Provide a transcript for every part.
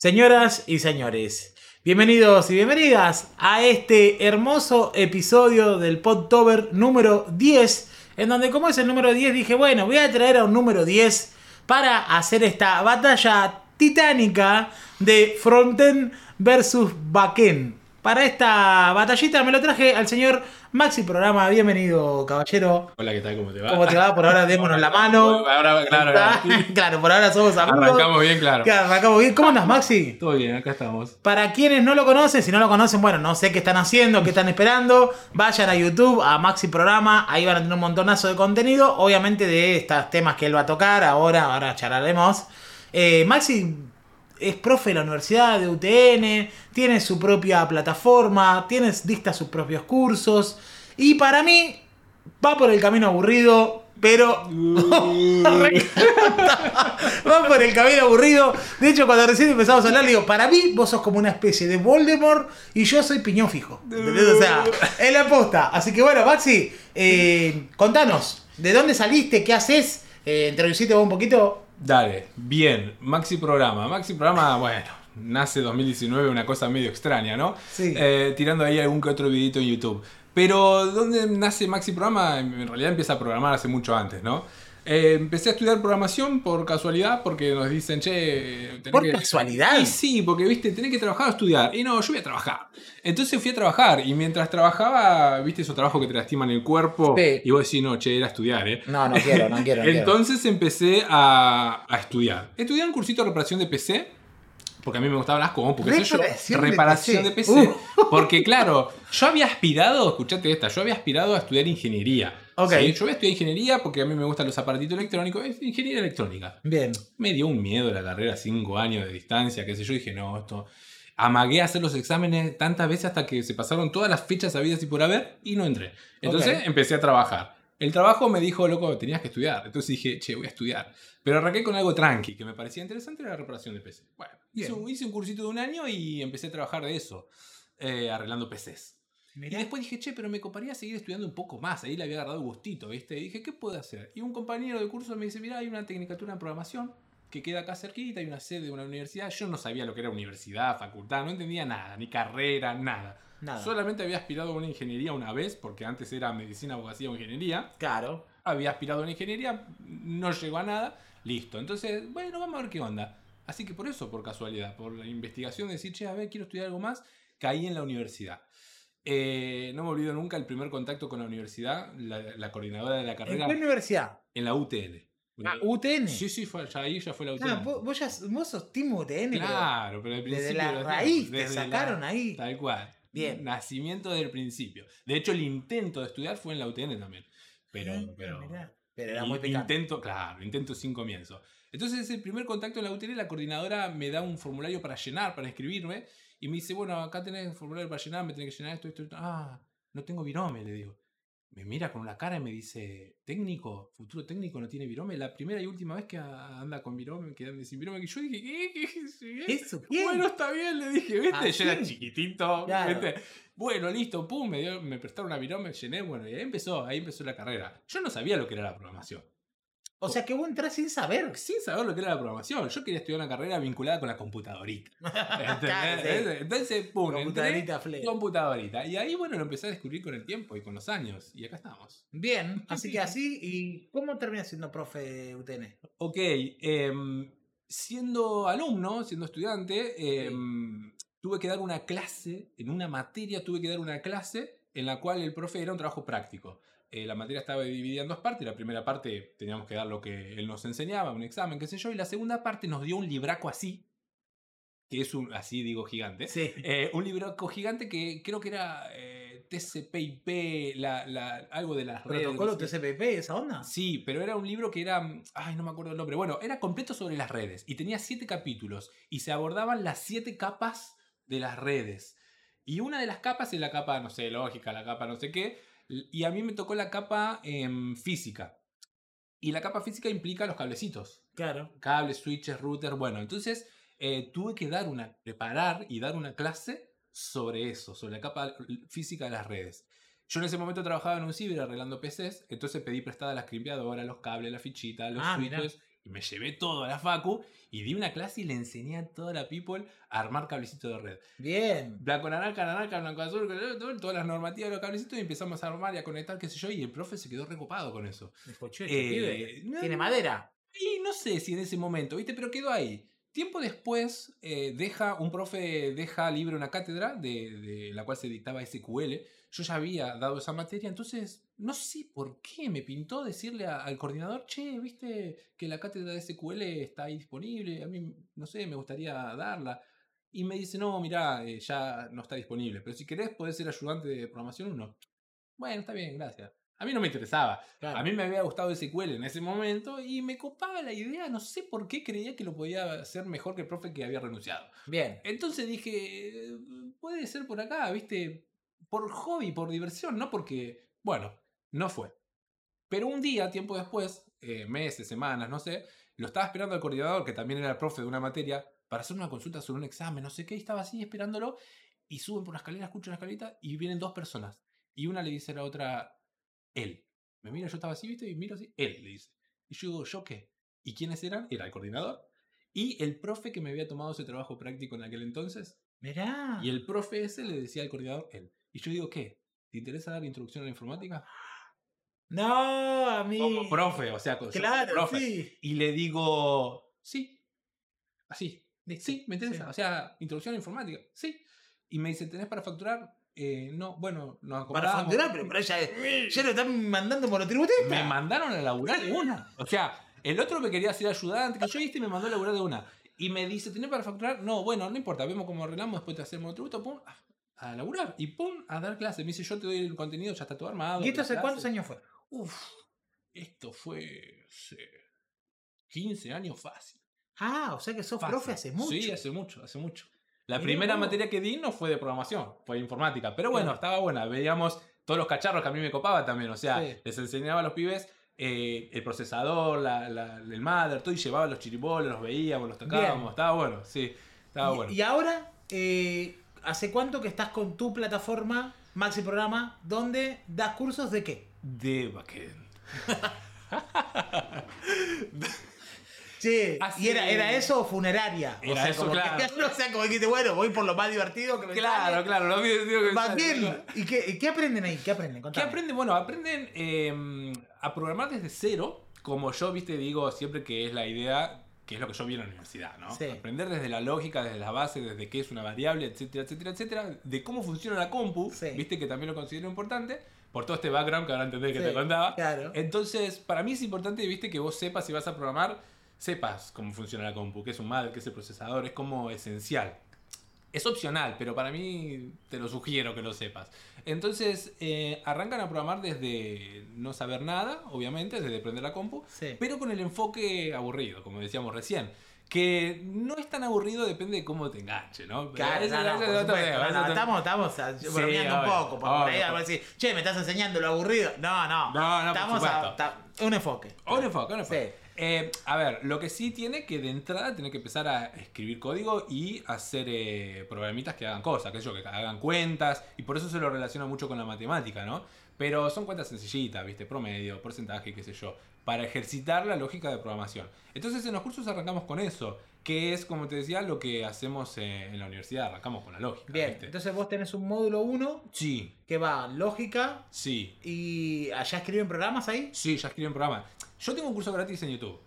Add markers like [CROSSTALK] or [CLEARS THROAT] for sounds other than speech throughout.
Señoras y señores, bienvenidos y bienvenidas a este hermoso episodio del Podtober número 10, en donde como es el número 10 dije, bueno, voy a traer a un número 10 para hacer esta batalla titánica de Fronten versus Backend. Para esta batallita me lo traje al señor Maxi Programa. Bienvenido, caballero. Hola, ¿qué tal? ¿Cómo te va? ¿Cómo te va? Por ahora démonos la mano. [LAUGHS] Ahora, claro, [LAUGHS] claro, por ahora somos amigos. Arrancamos bien, claro. Claro, arrancamos bien. ¿Cómo andas, Maxi? Todo bien, acá estamos. Para quienes no lo conocen, si no lo conocen, bueno, no sé qué están haciendo, qué están esperando. Vayan a YouTube, a Maxi Programa, ahí van a tener un montonazo de contenido. Obviamente de estos temas que él va a tocar, ahora, ahora charlaremos. Eh, Maxi es profe de la Universidad de UTN, tiene su propia plataforma, tiene, dicta sus propios cursos. Y para mí, va por el camino aburrido, pero. [LAUGHS] va por el camino aburrido. De hecho, cuando recién empezamos a hablar, le digo: Para mí, vos sos como una especie de Voldemort y yo soy piñón fijo. ¿Entendés? O sea, es la posta. Así que bueno, Maxi, eh, contanos, ¿de dónde saliste? ¿Qué haces? Eh, vos un poquito. Dale, bien. Maxi Programa. Maxi Programa, bueno, nace 2019, una cosa medio extraña, ¿no? Sí. Eh, tirando ahí algún que otro videito en YouTube. Pero, ¿dónde nace Maxi Programa? En realidad empieza a programar hace mucho antes, ¿no? Eh, empecé a estudiar programación por casualidad, porque nos dicen, che. tenés ¿Por que- casualidad? Y sí, porque viste, tenés que trabajar o estudiar. Y no, yo voy a trabajar. Entonces fui a trabajar. Y mientras trabajaba, viste esos trabajos que te lastiman el cuerpo. Sí. Y vos decís, no, che, era estudiar, ¿eh? No, no quiero, no quiero. no quiero. Entonces empecé a, a estudiar. Estudié un cursito de reparación de PC. Porque a mí me gustaban las compus, sé yo. Reparación de Reparación de PC. PC. Uh. Porque claro, yo había aspirado, escuchate esta, yo había aspirado a estudiar ingeniería. Ok. ¿sí? Yo voy a estudiar ingeniería porque a mí me gustan los aparatitos electrónicos. Es ingeniería electrónica. Bien. Me dio un miedo la carrera, cinco años de distancia, qué sé yo. Dije, no, esto. Amagué a hacer los exámenes tantas veces hasta que se pasaron todas las fechas habidas y por haber y no entré. Entonces Ok. empecé a trabajar. El trabajo me dijo, loco, tenías que estudiar. Entonces dije, che, voy a estudiar. Pero arranqué con algo tranqui, que me parecía interesante, era la reparación de PC. Bueno, hice un, hice un cursito de un año y empecé a trabajar de eso, eh, arreglando PCs. Y después dije, che, pero me coparía seguir estudiando un poco más. Ahí le había agarrado gustito, ¿viste? Y dije, ¿qué puedo hacer? Y un compañero de curso me dice, mira, hay una tecnicatura en programación que queda acá cerquita, hay una sede de una universidad. Yo no sabía lo que era universidad, facultad, no entendía nada, ni carrera, nada. Nada. Solamente había aspirado a una ingeniería una vez, porque antes era medicina, abogacía o ingeniería. Claro. Había aspirado a una ingeniería, no llegó a nada, listo. Entonces, bueno, vamos a ver qué onda. Así que por eso, por casualidad, por la investigación de decir, che, a ver, quiero estudiar algo más, caí en la universidad. Eh, no me olvido nunca el primer contacto con la universidad, la, la coordinadora de la ¿En carrera, qué universidad? en la UTN. Ah, UTN. Sí, sí, fue, ya ahí ya fue la UTN. Ah, vos, vos ya, vos sos Team UTN, claro, pero al desde principio la lo raíz hacíamos, te desde la- sacaron ahí. Tal cual. Bien. Nacimiento del principio. De hecho, el intento de estudiar fue en la UTN también. Pero, Ah, pero, mirá. Pero era in- muy picante. Intento, claro, intento sin comienzo. Entonces, el primer contacto en la UTN, la coordinadora me da un formulario para llenar, para inscribirme, y me dice, bueno, acá tenés un formulario para llenar, me tenés que llenar esto, esto, esto. Ah, no tengo virome, le digo. Me mira con una cara y me dice, técnico, futuro técnico no tiene virome. La primera y última vez que anda con virome, que anda sin virome, que yo dije, ¿qué? ¿Qué? ¿Qué? Eso. Bueno, está bien, le dije, ¿viste? Ah, Yo era chiquitito, Claro. ¿viste? Bueno, listo, pum, me, dio- me prestaron una virome, llené, bueno, y ahí empezó, ahí empezó la carrera. Yo no sabía lo que era la programación. O sea que vos entras sin saber. Sin saber lo que era la programación. Yo quería estudiar una carrera vinculada con la computadorita. [LAUGHS] sí. Entonces, pum, entré, Computadorita fle. computadorita. Y ahí, bueno, lo empecé a descubrir con el tiempo y con los años. Y acá estamos. Bien, [LAUGHS] así que así. ¿Y cómo terminas siendo profe de UTN? Ok, em, siendo alumno, siendo estudiante, em, tuve que dar una clase, en una materia tuve que dar una clase en la cual el profe era un trabajo práctico. Eh, la materia estaba dividida en dos partes. La primera parte teníamos que dar lo que él nos enseñaba, un examen, qué sé yo. Y la segunda parte nos dio un libraco así, que es un, así digo, gigante. Sí. Eh, un libraco gigante que creo que era eh, TCP/IP, la, la- algo de las redes. ¿Protocolo no sé. TCP, esa onda? Sí, pero era un libro que era. Ay, no me acuerdo el nombre. Bueno, era completo sobre las redes y tenía siete capítulos y se abordaban las siete capas de las redes. Y una de las capas es la capa, no sé, lógica, la capa no sé qué. Y a mí me tocó la capa em, física. Y la capa física implica los cablecitos. Claro. Cables, switches, router. Bueno, entonces eh, tuve que dar una, preparar y dar una clase sobre eso, sobre la capa física de las redes. Yo en ese momento trabajaba en un ciber arreglando PCs, entonces pedí prestada la crimpeadora, los cables, la fichita, los Ah, mirá. switches, Y me llevé todo a la facu y di una clase y le enseñé a toda la people a armar cablecito de red. Bien. Blanco naranja, naranja, blanco azul, todas las normativas de los cablecitos y empezamos a armar y a conectar, qué sé yo, y el profe se quedó recopado con eso. Dijo, "Che, este Eh, no, Tiene madera. Y no sé si en ese momento, ¿viste? Pero quedó ahí. Tiempo después, eh, deja, un profe deja libre una cátedra de, de la cual se dictaba SQL. Yo ya había dado esa materia, entonces no sé por qué me pintó decirle a- al coordinador, che, viste que la cátedra de SQL está ahí disponible, a mí, no sé, me gustaría darla. Y me dice, no, mirá, eh, ya no está disponible, pero si querés podés ser ayudante de programación 1. Bueno, está bien, gracias. A mí no me interesaba. Claro. A mí me había gustado SQL en ese momento y me copaba la idea, no sé por qué creía que lo podía hacer mejor que el profe que había renunciado. Bien. Entonces dije, eh, puede ser por acá, ¿viste? Por hobby, por diversión, no porque, bueno, no fue. Pero un día, tiempo después, eh, meses, semanas, no sé, lo estaba esperando al coordinador, que también era el profe de una materia, para hacer una consulta sobre un examen, no sé qué, y estaba así esperándolo, y suben por la escalera, escuchan la escalita, y vienen dos personas. Y una le dice a la otra, él. Me mira, yo estaba así, ¿viste? Y miro así, él, le dice. Y yo digo, ¿yo qué? ¿Y quiénes eran? Era el coordinador y el profe que me había tomado ese trabajo práctico en aquel entonces. Mirá. Y el profe ese le decía al coordinador, él. Y yo digo, ¿qué? ¿Te interesa dar introducción a la informática? No, a mí. Como profe, o sea, con- Claro, profe. sí. Y le digo, sí. Así. Sí, me interesa. sí. O sea, introducción a la informática. Sí. Y me dice, ¿tenés para facturar? Eh, no, bueno, nos Para acomodamos". facturar, pero, pero ya, ya lo están mandando tributistas. Me mandaron a laburar de una. O sea, el otro me quería ser ayudante, que yo viste y me mandó a laburar de una. Y me dice, ¿tenés para facturar? No, bueno, no importa, vemos cómo arreglamos, después te hacemos el tributo, pum, a, laburar. Y pum, a dar clases. Me dice, yo te doy el contenido, ya está todo armado. ¿Y esto hace las cuántos clases". años fue? Uf, esto fue hace 15 años fácil. Ah, o sea que sos Fácil. profe hace mucho. Sí, hace mucho, hace mucho. La primera materia que di no fue de programación, fue de informática. Pero bueno, Claro. estaba buena. Veíamos todos los cacharros que a mí me copaba también. O sea, Sí. les enseñaba a los pibes eh, el procesador, la, la- el mother, todo, y llevaba los chiribolos, los veíamos, los tocábamos. Bien. Estaba bueno, sí. Estaba y, bueno. y ahora, eh, ¿hace cuánto que estás con tu plataforma, Maxi Programa, donde das cursos de qué? De backend. [LAUGHS] Sí, ¿y era, era eso o funeraria? Era o sea, eso, como que- claro. [LAUGHS] o sea, como dijiste, bueno, voy por lo más divertido que me Claro, sale. claro, lo que digo que sale, bien. ¿Y qué, y qué aprenden ahí? ¿Qué aprenden? ¿Qué aprenden? Bueno, aprenden eh, a programar desde cero, como yo, viste, digo siempre que es la idea, que es lo que yo vi en la universidad, ¿no? Sí. Aprender desde la lógica, desde la base, desde qué es una variable, etcétera, etcétera, etcétera, de cómo funciona la compu, Sí. viste, que también lo considero importante, por todo este background que ahora entendés que Sí, te contaba. Claro. Entonces, para mí es importante, viste, que vos sepas si vas a programar, sepas cómo funciona la compu, qué es un mother, qué es el procesador, es como esencial. Es opcional, pero para mí te lo sugiero que lo sepas. Entonces, eh, arrancan a programar desde no saber nada, obviamente, desde prender la compu, Sí. pero con el enfoque aburrido, como decíamos recién. Que no es tan aburrido, depende de cómo te enganche, ¿no? Claro, Eso- no, no, eso por supuesto, no, no, estamos, estamos a- Sí, bromeando un obvio, poco. Porque por ahí obvio. algo así, che, me estás enseñando lo aburrido. No, no. No, no, por estamos a, supuesto. ta- un enfoque. Un enfoque, un enfoque. Sí. Eh, a ver, lo que sí tiene que de entrada tiene que empezar a escribir código y hacer eh, programitas que hagan cosas, que, yo, que hagan cuentas, y por eso se lo relaciona mucho con la matemática, ¿no? Pero son cuentas sencillitas, ¿viste? Promedio, porcentaje, qué sé yo, para ejercitar la lógica de programación. Entonces en los cursos arrancamos con eso, que es, como te decía, lo que hacemos eh, en la universidad, arrancamos con la lógica. Bien, ¿viste? entonces vos tenés un módulo 1 Sí, que va lógica sí, y allá escriben programas ahí. Sí, ya escriben programa. Yo tengo un curso gratis en YouTube.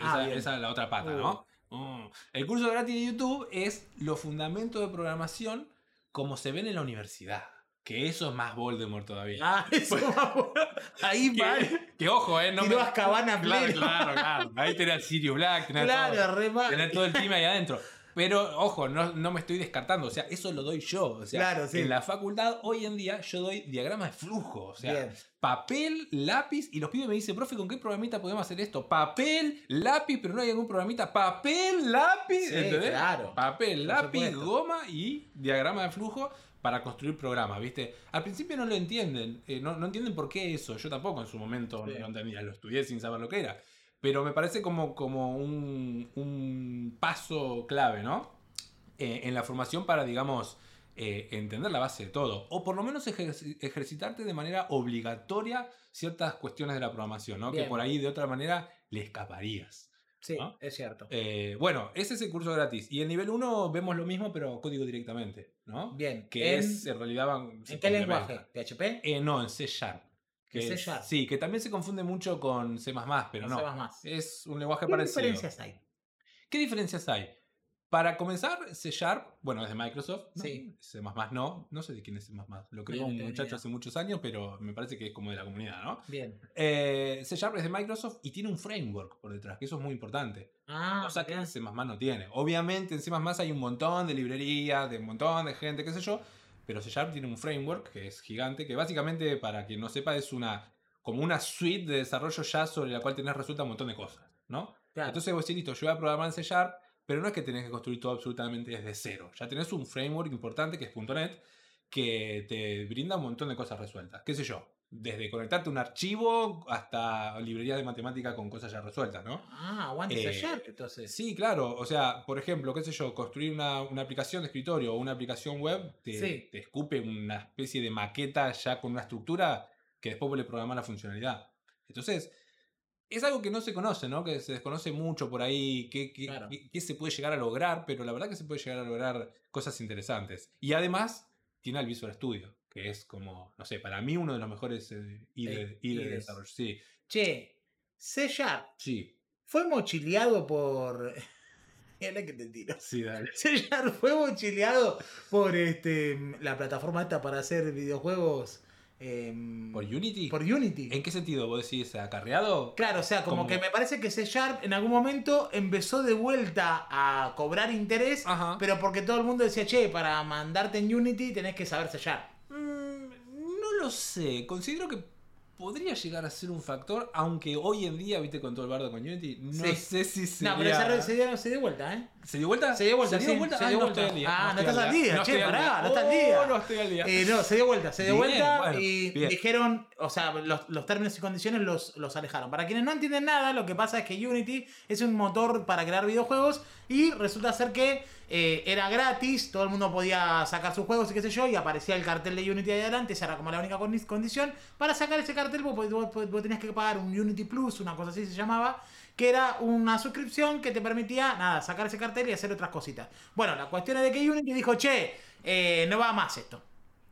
Ah, Esa, es la otra pata. ¿no? Mm. El curso gratis de YouTube es los fundamentos de programación como se ven en la universidad. Que eso es más Voldemort todavía. Ah, eso por- [LAUGHS] Ahí va. [LAUGHS] que ojo, ¿eh? No me- a claro, pleno. claro, claro. Ahí tenés Sirius Black, tenés, todo, Claro, mal. tenés todo el team ahí adentro. Pero, ojo, no, no me estoy descartando. O sea, eso lo doy yo. O sea, Claro, sí. en la facultad hoy en día yo doy diagramas de flujo. O sea, Bien. papel, lápiz, y los pibes me dicen, profe, ¿con qué programita podemos hacer esto? Papel, lápiz, pero no hay ningún programita. Papel, lápiz, Sí, ¿entendés? claro. Papel, lápiz, goma y diagrama de flujo para construir programas, ¿viste? Al principio no lo entienden, eh, no, no entienden por qué eso. Yo tampoco en su momento Sí. no entendía, lo estudié sin saber lo que era. Pero me parece como, como un, un paso clave, ¿no? Eh, en la formación para, digamos, eh, entender la base de todo. O por lo menos ejer- ejercitarte de manera obligatoria ciertas cuestiones de la programación, ¿no? Que por ahí de otra manera le escaparías. Sí, ¿no? es cierto. Eh, bueno, ese es el curso gratis. Y el nivel 1 vemos lo mismo, pero código directamente, ¿no? Bien. Que ¿En, es, en realidad... van- ¿en qué lenguaje? ¿PHP? No, en C Sharp. Que ¿En C es-? Sí, que también se confunde mucho con C++, pero No más. Es un lenguaje ¿Qué parecido. diferencias hay? ¿Qué diferencias hay? Para comenzar, C Sharp, bueno, es de Microsoft. ¿no? Sí. C no. No sé de quién es C. Lo creó un muchacho hace muchos años, pero me parece que es como de la comunidad, ¿no? Bien. Eh, C Sharp es de Microsoft y tiene un framework por detrás, que eso es muy importante. Ah, Cosa que bien. en C no tiene. Obviamente en C hay un montón de librerías, de un montón de gente, qué sé yo. Pero C Sharp tiene un framework que es gigante, que básicamente, para quien no sepa, es una como una suite de desarrollo ya sobre la cual tenés resuelta un montón de cosas, ¿no? Claro. Entonces vos decís, listo, yo voy a programar en C Sharp, pero no es que tenés que construir todo absolutamente desde cero. Ya tenés un framework importante que es .NET que te brinda un montón de cosas resueltas. ¿Qué sé yo? Desde conectarte a un archivo hasta librerías de matemática con cosas ya resueltas, ¿no? Ah, aguante Eh, Sharp, entonces. Sí, claro. O sea, por ejemplo, qué sé yo, construir una, una aplicación de escritorio o una aplicación web te, Sí. te escupe una especie de maqueta ya con una estructura que después le programás la funcionalidad. Entonces, es algo que no se conoce, ¿no? Que se desconoce mucho por ahí, qué, Claro. qué se puede llegar a lograr, pero la verdad que se puede llegar a lograr cosas interesantes. Y además, tiene el Visual Studio, que es como, no sé, para mí uno de los mejores eh, IDE, Eh, de desarrollo. Sí, Che, C Sharp sí, fue mochileado por. [LAUGHS] Mira que te tiro. sí, dale. C Sharp fue mochileado por este la plataforma esta para hacer videojuegos. em, ¿Por Unity? por Unity. ¿En qué sentido vos decís acarreado? Claro, o sea, como, Como- que me parece que C Sharp en algún momento empezó de vuelta a cobrar interés, Ajá. pero porque todo el mundo decía, che, para mandarte en Unity tenés que saber C Sharp. No lo sé. Considero que podría llegar a ser un factor, aunque hoy en día, viste, con todo el bardo con Unity, no Sí. sé si sería... No, pero se, re- se dio, se dio vuelta, ¿eh? ¿Se dio vuelta? Se dio vuelta, ¿Se dio vuelta? se Ah, dio no vuelta. estoy al día. Ah, no estás al día, che, estoy al pará, no estás al Oh, día. no estoy al día. Eh, no, se dio vuelta, se dio Bien, vuelta bueno, y bien. dijeron, o sea, los, los términos y condiciones los, los alejaron. Para quienes no entienden nada, lo que pasa es que Unity es un motor para crear videojuegos y resulta ser que eh, era gratis, todo el mundo podía sacar sus juegos y qué sé yo, y aparecía el cartel de Unity ahí adelante, esa era como la única condi- condición. Para sacar ese cartel vos- vos- vos tenías que pagar un Unity Plus, una cosa así se llamaba, que era una suscripción que te permitía, nada, sacar ese cartel y hacer otras cositas. Bueno, la cuestión es de que Unity dijo, che, eh, no va más esto.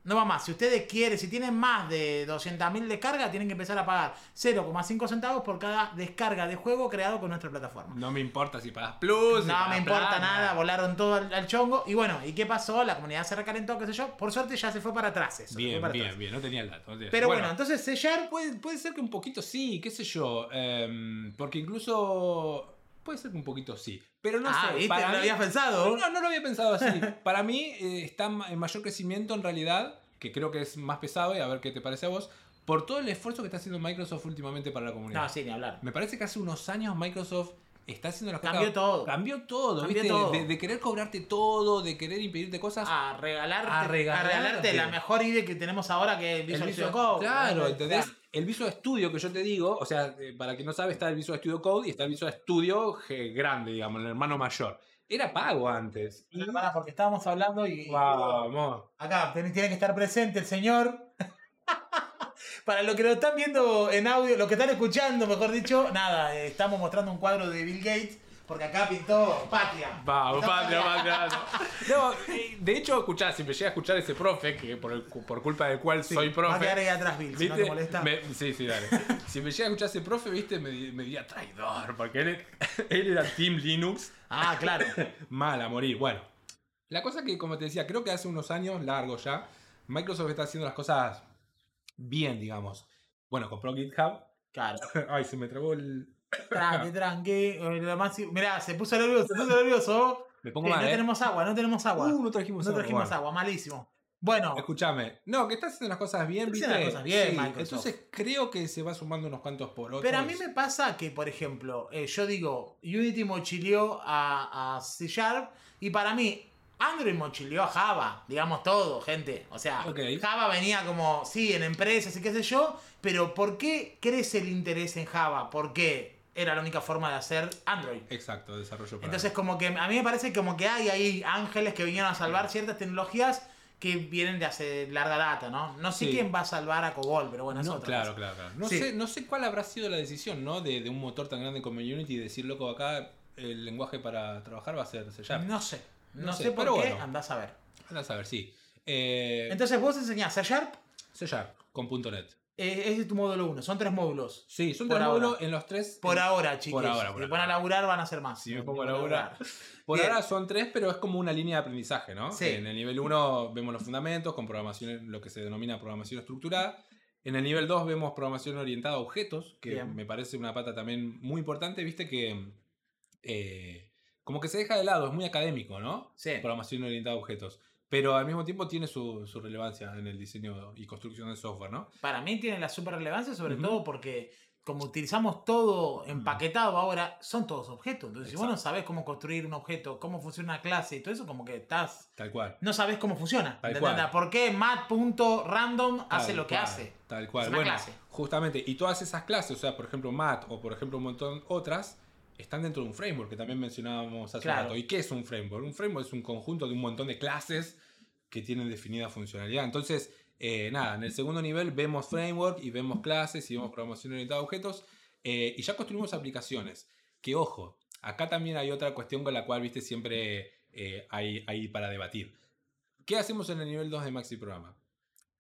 No va más. Si ustedes quieren, si tienen más de 200.000 descargas, tienen que empezar a pagar 0,5 centavos por cada descarga de juego creado con nuestra plataforma. No me importa si pagas plus. si No pagas me importa plan, nada, volaron todo al, al chongo. Y bueno, ¿y qué pasó? La comunidad se recalentó, qué sé yo. Por suerte ya se fue para atrás eso. Bien, para bien, atrás. bien. No tenía el dato. no tenía- Pero bueno, entonces Sharp Puede, puede ser que un poquito sí, qué sé yo. em, porque incluso. Puede ser que un poquito sí. Pero no ah, sé. ¿viste? para ¿Lo mí- habías pensado? No, no lo había pensado así. [LAUGHS] Para mí eh, está en mayor crecimiento en realidad, que creo que es más pesado, y a ver qué te parece a vos, por todo el esfuerzo que está haciendo Microsoft últimamente para la comunidad. No, sí, ni hablar. Me parece que hace unos años Microsoft está haciendo las Cambió cosas. todo. Cambió todo, Cambió ¿viste? todo. De, de querer cobrarte todo, de querer impedirte cosas. A regalarte, A a regalarte. la mejor idea que tenemos ahora que es El Visual Visual- Studio Code. Claro, ¿entendés? claro. El Visual Studio que yo te digo, o sea, eh, para quien no sabe, está el Visual Studio Code y está el Visual Studio G- grande, digamos, el hermano mayor. Era pago antes. Y... Porque estábamos hablando y. Vamos. Acá tiene que estar presente el señor. Para los que lo están viendo en audio, los que están escuchando, mejor dicho, nada, eh, estamos mostrando un cuadro de Bill Gates, porque acá pintó Patria. Vamos, Pintó patria, patria. [LAUGHS] No, eh, de hecho, escuchá, si me llega a escuchar ese profe, que por, el- por culpa del cual Sí, soy Va a profe. quedar ahí atrás, Bill, si no te molesta. Me- sí, sí, dale. Si me llega a escuchar ese profe, viste, me, me diría traidor, porque él, él era Team Linux, Ah, claro. [LAUGHS] mal a morir. Bueno, la cosa que, como te decía, creo que hace unos años, largos ya, Microsoft está haciendo las cosas bien, digamos. Bueno, compró GitHub. Claro. [LAUGHS] Ay, se me trabó el. [LAUGHS] Tranqui, tranqui. eh, lo más- Mirá, se puso nervioso, se puso nervioso. Me Eh, pongo no mal, ¿eh? tenemos agua, no tenemos agua. Uh, no trajimos no agua, trajimos bueno. agua, malísimo. Bueno, Escúchame. No, que está haciendo las cosas bien, ¿viste? haciendo las cosas bien, Sí. Entonces creo que se va sumando unos cuantos por otros. Pero a mí me pasa que, por ejemplo, eh, yo digo, Unity mochileó a, a C Sharp y para mí Android mochileó a Java, digamos todo, gente. O sea. Java venía como, sí, en empresas y qué sé yo, pero ¿por qué crece el interés en Java? Porque era la única forma de hacer Android. Exacto, desarrollo para. Entonces como que a mí me parece como que hay ahí ángeles que vinieron a salvar ciertas tecnologías que vienen de hace larga data, ¿no? No sé Sí. quién va a salvar a Cobol, pero bueno, es No, otra claro, cosa. claro, claro. No, Sí. sé, no sé cuál habrá sido la decisión, ¿no? De, de un motor tan grande como Unity y decir, loco, acá el lenguaje para trabajar va a ser C Sharp. No sé. No, No sé, sé, por pero qué, bueno. andás a ver. Andás a ver, sí. Eh, Entonces vos enseñás C Sharp, C Sharp con .NET. eh, es tu módulo 1, son tres módulos. Sí, son Por tres ahora. módulos en los tres. Por ahora, chicos. Por ahora, por si ahora. ponen a laburar van a ser más. Si me pongo a Van laburar. Por Bien. ahora son tres, pero es como una línea de aprendizaje, ¿no? Sí. En el nivel 1 vemos los fundamentos con programación, lo que se denomina programación estructurada. En el nivel 2 vemos programación orientada a objetos, que Bien. me parece una pata también muy importante, viste que eh, como que se deja de lado, es muy académico, ¿no? Sí. Programación orientada a objetos. Pero al mismo tiempo tiene su, su relevancia en el diseño y construcción de software, ¿no? Para mí tiene la super relevancia, sobre todo porque como utilizamos todo empaquetado ahora, son todos objetos. Entonces, si vos no Exacto. sabés cómo construir un objeto, cómo funciona una clase y todo eso, como que estás. Tal cual. No sabés cómo funciona. Tal cual. ¿Por qué mat.random hace lo que cual, hace? Tal cual. Es una bueno, clase. justamente. Y todas esas clases, o sea, por ejemplo, Mat o por ejemplo un montón otras, están dentro de un framework que también mencionábamos hace Claro. rato. ¿Y qué es un framework? Un framework es un conjunto de un montón de clases que tienen definida funcionalidad. Entonces, eh, nada, en el segundo nivel vemos framework y vemos clases y vemos programación orientada a objetos eh, y ya construimos aplicaciones. Que ojo, acá también hay otra cuestión con la cual, viste, siempre eh, hay, hay para debatir. ¿Qué hacemos en el nivel 2 de Maxi Programa?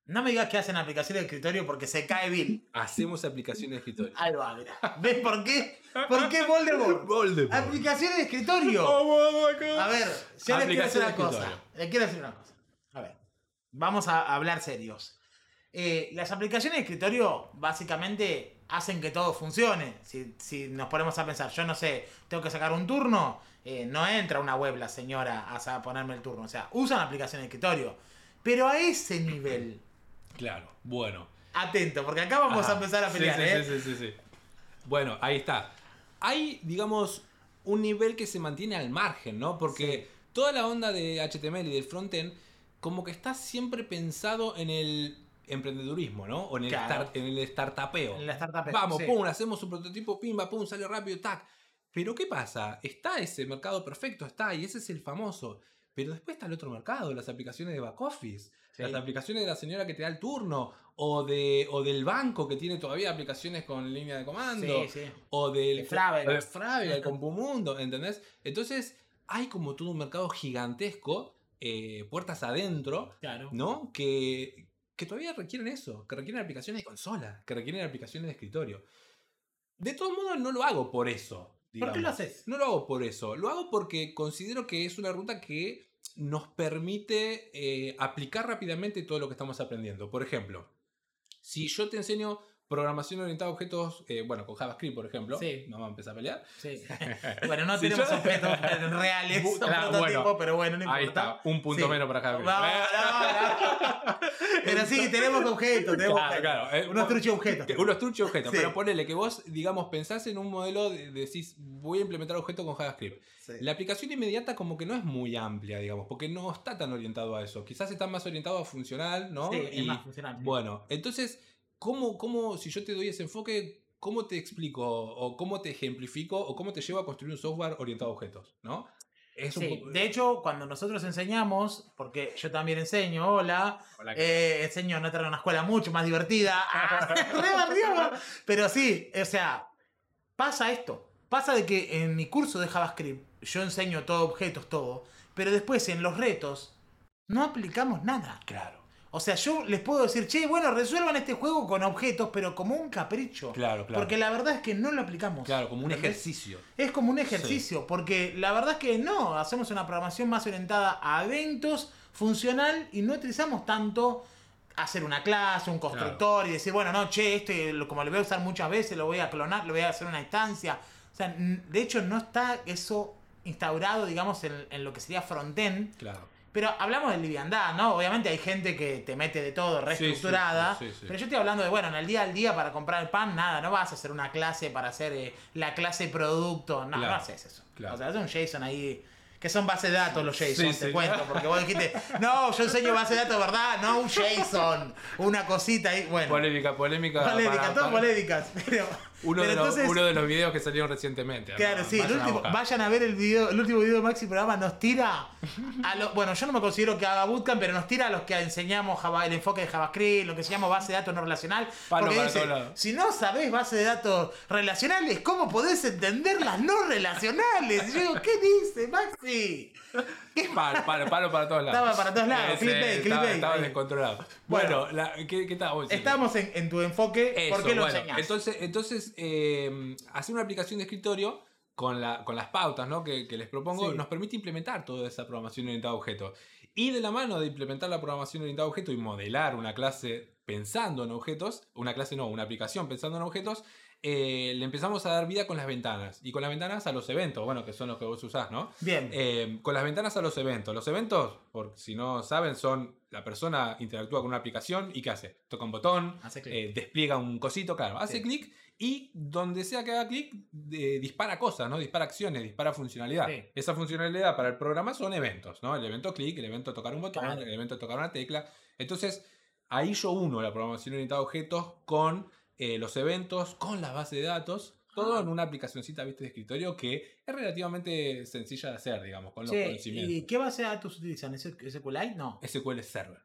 No me digas que hacen aplicaciones de escritorio porque se cae Bill. Hacemos aplicaciones de escritorio. Ahí va, mira. ¿Ves por qué? ¿Por qué Voldemort? Voldemort. Aplicaciones de escritorio. Oh. A ver, yo les quiero decir una cosa. Les quiero decir una cosa. A ver, vamos a hablar serios. Eh, las aplicaciones de escritorio básicamente hacen que todo funcione. Si, si nos ponemos a pensar, yo no sé, tengo que sacar un turno, eh, no entra una web la señora a ponerme el turno. O sea, usan aplicaciones de escritorio. Pero a ese nivel, Claro, bueno. atento, porque acá vamos Ajá. a empezar a pelear, sí, ¿eh? sí, sí, sí, sí. Bueno, ahí está. Hay, digamos, un nivel que se mantiene al margen, ¿no? Porque toda la onda de HTML y del frontend, como que está siempre pensado en el emprendedurismo, ¿no? O en el, Claro. start- en el startupeo. En la startup. Vamos, sí. pum, hacemos un prototipo, pimba, pum, sale rápido, tac. Pero ¿qué pasa? Está ese mercado perfecto, está, y ese es el famoso. Pero después está el otro mercado, las aplicaciones de back office, Sí. las aplicaciones de la señora que te da el turno, o, de, o del banco que tiene todavía aplicaciones con línea de comando, Sí, sí. o del De Frávega. o de con [LAUGHS] Pumundo, ¿entendés? Entonces, hay como todo un mercado gigantesco, eh, puertas adentro, Claro. ¿no? Que, que todavía requieren eso, que requieren aplicaciones de consola, que requieren aplicaciones de escritorio. De todos modos, no lo hago por eso. ¿Por qué lo haces? No lo hago por eso. Lo hago porque considero que es una ruta que nos permite eh, aplicar rápidamente todo lo que estamos aprendiendo. Por ejemplo, si yo te enseño programación orientada a objetos, eh, bueno, con JavaScript, por ejemplo, Sí. vamos a empezar a pelear. Sí. [LAUGHS] bueno, no Si tenemos yo- objetos reales, Bu- son claro, prototipos, bueno. pero bueno, no Ahí importa. está, un punto Sí. menos para JavaScript. No, no, no. [LAUGHS] Pero sí, tenemos objetos, tenemos Claro, objetos. claro. Eh, Unos truchos objetos. Unos truchos objetos, Sí. pero ponele que vos, digamos, pensás en un modelo, de, decís, voy a implementar objetos con JavaScript. Sí. La aplicación inmediata como que no es muy amplia, digamos, porque no está tan orientado a eso. Quizás está más orientado a funcional, ¿no? Sí, es Y, más funcional. Bueno, entonces, ¿cómo, ¿cómo, si yo te doy ese enfoque, cómo te explico, o cómo te ejemplifico, o cómo te llevo a construir un software orientado a objetos, ¿no? Es un poco- de hecho, cuando nosotros enseñamos, porque yo también enseño, hola, Hola, eh, enseño en otra en una escuela mucho más divertida, [LAUGHS] Ah, [LAUGHS] pero sí, o sea, pasa esto, pasa de que en mi curso de JavaScript yo enseño todo objetos, todo, pero después en los retos no aplicamos nada. Claro, O sea, yo les puedo decir, che, bueno, resuelvan este juego con objetos, pero como un capricho. claro, claro. Porque la verdad es que no lo aplicamos. Claro, como un ejercicio. Es como un ejercicio, porque la verdad es que no, hacemos una programación más orientada a eventos, funcional, y no utilizamos tanto hacer una clase, un constructor y decir, bueno, no, che, este como lo voy a usar muchas veces, lo voy a clonar, lo voy a hacer una instancia. O sea, de hecho no está eso instaurado, digamos, en, en lo que sería frontend. Claro. Pero hablamos de liviandad, ¿no? Obviamente hay gente que te mete de todo, reestructurada. sí, sí, sí. Pero yo estoy hablando de, bueno, en el día al día para comprar el pan, nada, no vas a hacer una clase para hacer eh, la clase producto. No, Claro, no haces eso. claro. O sea, es un JSON ahí. Que son base de datos los JSON, te cuento. Porque vos dijiste, no, yo enseño base de datos, ¿verdad? No un JSON. Una cosita ahí. Bueno. Polémica, polémica. Polémica, para- para- polémicas. Pero, Uno, de los, uno de los videos que salieron recientemente. Claro, ¿no? sí, el Vayan a último- buscar. vayan a ver el video, el último video de Maxi Programa nos tira a lo, bueno, yo no me considero que haga bootcamp, pero nos tira a los que enseñamos Java- el enfoque de JavaScript, lo que se llama base de datos no relacional. Palo porque dice, si no sabés base de datos relacionales, ¿cómo podés entender las no relacionales? Y yo digo, ¿qué dice Maxi? ¿Qué Palo, palo, palo para todos lados. Estaba para todos lados, Ese, clickbait, estaba, clickbait. estaba descontrolado. Bueno. Bueno, la- ¿qué, qué estábamos en, en tu enfoque, Eso, ¿por qué lo bueno, enseñás? Entonces, entonces eh, hacer una aplicación de escritorio con, la, con las pautas ¿no? que, que les propongo Sí. nos permite implementar toda esa programación orientada a objeto. Y de la mano de implementar la programación orientada a objeto y modelar una clase pensando en objetos, una clase no, una aplicación pensando en objetos, eh, le empezamos a dar vida con las ventanas. Y con las ventanas a los eventos, bueno, que son los que vos usás, ¿no? Bien. Eh, con las ventanas a los eventos. Los eventos, por si no saben, son la persona interactúa con una aplicación y ¿qué hace? Toca un botón, Hace eh, despliega un cosito, claro, hace Sí. clic y donde sea que haga clic, dispara cosas, ¿no? Dispara acciones, dispara funcionalidad. Sí. Esa funcionalidad para el programa son eventos, ¿no? El evento clic, el evento tocar un botón, el evento tocar una tecla. Entonces, ahí yo uno la programación orientada a objetos con eh, los eventos, con la base de datos. Todo Ah. en una aplicacioncita, viste, de escritorio que es relativamente sencilla de hacer, digamos, con los conocimientos. ¿Y qué base de datos utilizan? ¿S- ¿SQLite? No. SQL Server.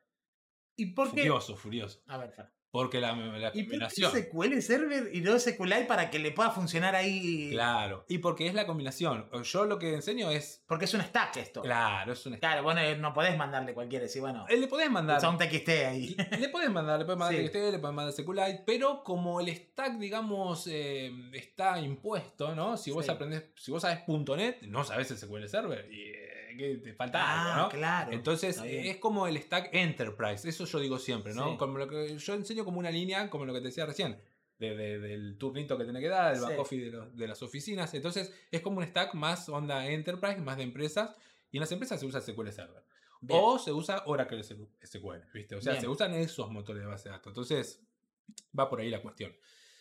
¿Y por qué? Furioso, furioso. A ver, Fer. Porque la, la ¿Y por combinación. qué SQL Server y no SQLite para que le pueda funcionar ahí? Claro. Y porque es la combinación. Yo lo que enseño es. Porque es un stack esto. Claro, es un Claro, bueno, no podés mandarle cualquiera, decir, bueno, Eh, Le podés mandar. un TXT ahí. Le podés mandar, le podés mandar [LAUGHS] Sí. TXT, le podés mandar SQLite, pero como el stack, digamos, eh, está impuesto, ¿no? Si vos Sí. aprendés, si vos sabés .NET, no sabés SQL Server y eh, que te falta Ah, algo, ¿no? claro. Entonces es como el stack Enterprise, eso yo digo siempre, ¿no? Sí. Como lo que yo enseño como una línea, como lo que te decía recién, de- de- del turnito que tiene que dar, el Sí. back office de, las oficinas. Entonces es como un stack más onda Enterprise, más de empresas, y en las empresas se usa SQL Server. Bien. O se usa Oracle SQL, ¿viste? O sea, Bien. se usan esos motores de base de datos. Entonces va por ahí la cuestión.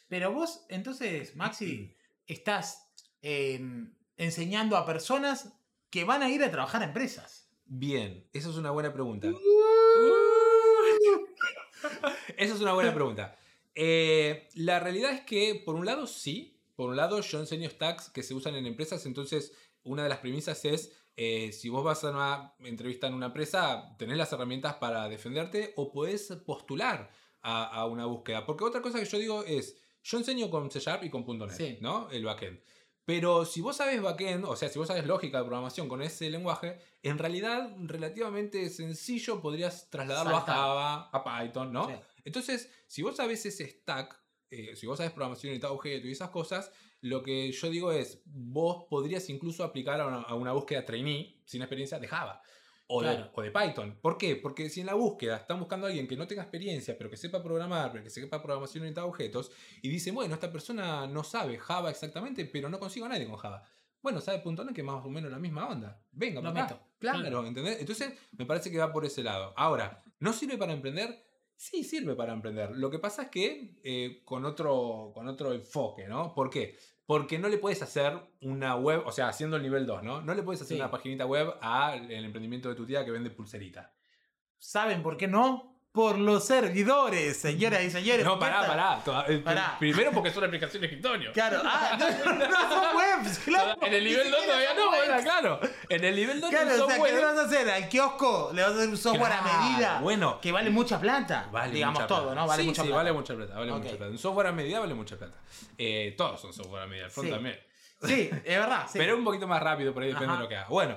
Pero vos, entonces, Maxi, [CLEARS THROAT] estás eh, enseñando a personas que van a ir a trabajar a empresas. Bien, esa es una buena pregunta. [LAUGHS] Esa es una buena pregunta. Eh, la realidad es que, por un lado, sí. Por un lado, yo enseño stacks que se usan en empresas. Entonces, una de las premisas es: eh, si vos vas a una entrevista en una empresa, tenés las herramientas para defenderte o podés postular a, a una búsqueda. Porque otra cosa que yo digo es: yo enseño con C Sharp y con .NET, Sí. ¿no? El backend. Pero si vos sabes backend, o sea, si vos sabes lógica de programación con ese lenguaje, en realidad relativamente sencillo podrías trasladarlo Saltar. a Java, a Python, ¿no? Sí. Entonces, si vos sabes ese stack, eh, si vos sabes programación a objeto y esas cosas, lo que yo digo es, vos podrías incluso aplicar a una, a una búsqueda trainee sin experiencia de Java. O, de, Claro. o de Python. ¿Por qué? Porque si en la búsqueda están buscando a alguien que no tenga experiencia, pero que sepa programar, pero que sepa programación orientada a objetos, y dicen, bueno, esta persona no sabe Java exactamente, pero no consigo a nadie con Java. Bueno, sabe .NET que es más o menos la misma onda. Venga, Lo meto. Claro, Claro. ¿entendés? Entonces, me parece que va por ese lado. Ahora, ¿no sirve para emprender? Sí, sirve para emprender. Lo que pasa es que eh, con, otro, con otro enfoque, ¿no? ¿Por qué? Porque no le puedes hacer una web, o sea, haciendo el nivel 2, ¿no? No le puedes hacer Sí. una paginita web al el emprendimiento de tu tía que vende pulserita. ¿Saben por qué no? Por los servidores, señoras y señores. No, pará, Basta. pará. Toda- eh, Pará. Primero porque es una aplicación de escritorio. Claro, ah, no, no son webs, [LAUGHS] claro. En el Ni nivel 2 siquiera todavía no, webs. bueno, claro. En el nivel 2 Claro, no o son sea, ¿qué le vas a hacer? Al kiosco le vas a hacer un software a medida. bueno. Que vale mucha plata. Vale digamos mucha todo, plata. ¿no? Vale sí, mucha sí, plata. vale mucha plata, vale mucha plata. Un software a medida vale mucha plata. Eh, todos son software a medida, el front Sí. también. Sí, es verdad. sí. Pero un poquito más rápido, por ahí depende Ajá. de lo que haga. Bueno,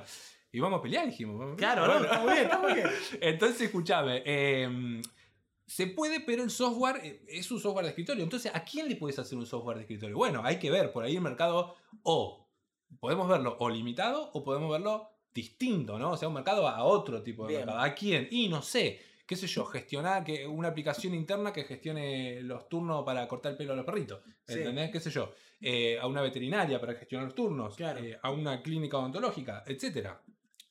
y vamos a pelear, dijimos. vamos a pelear. Claro, no, está muy bien, está muy bien. [LAUGHS] Entonces, escúchame. eh, se puede, pero el software eh, es un software de escritorio. Entonces, ¿a quién le puedes hacer un software de escritorio? Bueno, hay que ver por ahí el mercado o podemos verlo o limitado o podemos verlo distinto, ¿no? O sea, un mercado a otro tipo de Bien. mercado. ¿A quién? Y no sé, qué sé yo, gestionar que una aplicación interna que gestione los turnos para cortar el pelo a los perritos. Sí. ¿Entendés? ¿Qué sé yo? Eh, a una veterinaria para gestionar los turnos. Claro. eh, a una clínica odontológica, etcétera.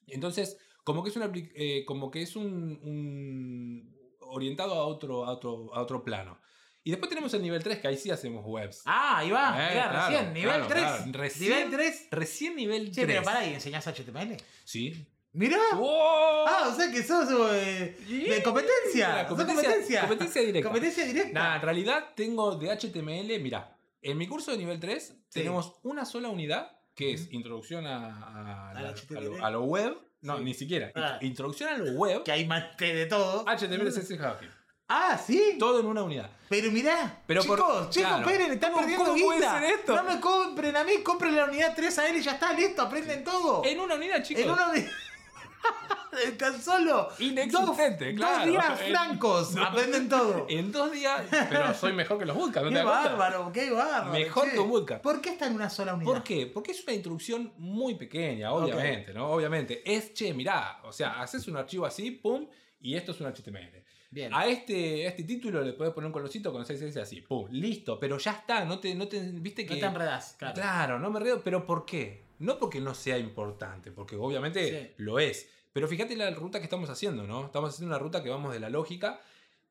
Entonces, como que es, una, eh, como que es un, un- orientado a otro, a, otro, a otro plano. Y después tenemos el nivel 3, que ahí sí hacemos webs. Ah, ahí va. Eh, mirá, claro, recién, nivel claro, 3. claro. Recién- Nivel 3. Recién nivel 3. Sí, pero pará, ¿y enseñás HTML? Sí. Mirá. ¡Wow! Ah, o sea que sos eh, de competencia. Sos competencia, competencia directa. Competencia directa. Nah, en realidad tengo de HTML, mirá, En mi curso de nivel 3 tenemos una sola unidad que es introducción a, a, A la- la a HTML. lo, web. No, Sí. ni siquiera. Ah. Introducción a lo web. Que hay más que de todo. HTML, CSS, JavaScript. Ah, sí. Todo en una unidad. Pero mirá, Pero por- chicos, chicos, claro. esperen, están ¿Cómo- perdiendo cómo puede guita. ser esto? No me compren a mí, compren la unidad 3 a él y ya está, listo, aprenden todo. En una unidad, chicos. En una unidad. [LAUGHS] Tan solo. Inexistente, dos, claro. Dos días En- francos, no. aprenden todo. [LAUGHS] En dos días. Pero soy mejor que los bootcamps, ¿no Qué bárbaro, qué bárbaro. Mejor che. que un bootcamp. ¿Por qué está en una sola unidad? ¿Por qué? Porque es una introducción muy pequeña, obviamente, ¿no? Obviamente. Es, che, mirá, o sea, haces un archivo así, pum, y esto es un HTML. Bien. A este, a este título le puedes poner un colorcito con CSS así, pum, listo, pero ya está, no te, no te, viste que... No te enredás, claro. Claro, no me río, pero ¿por qué? No porque no sea importante, porque obviamente Sí. lo es. Pero fíjate la ruta que estamos haciendo, ¿no? Estamos haciendo una ruta que vamos de la lógica,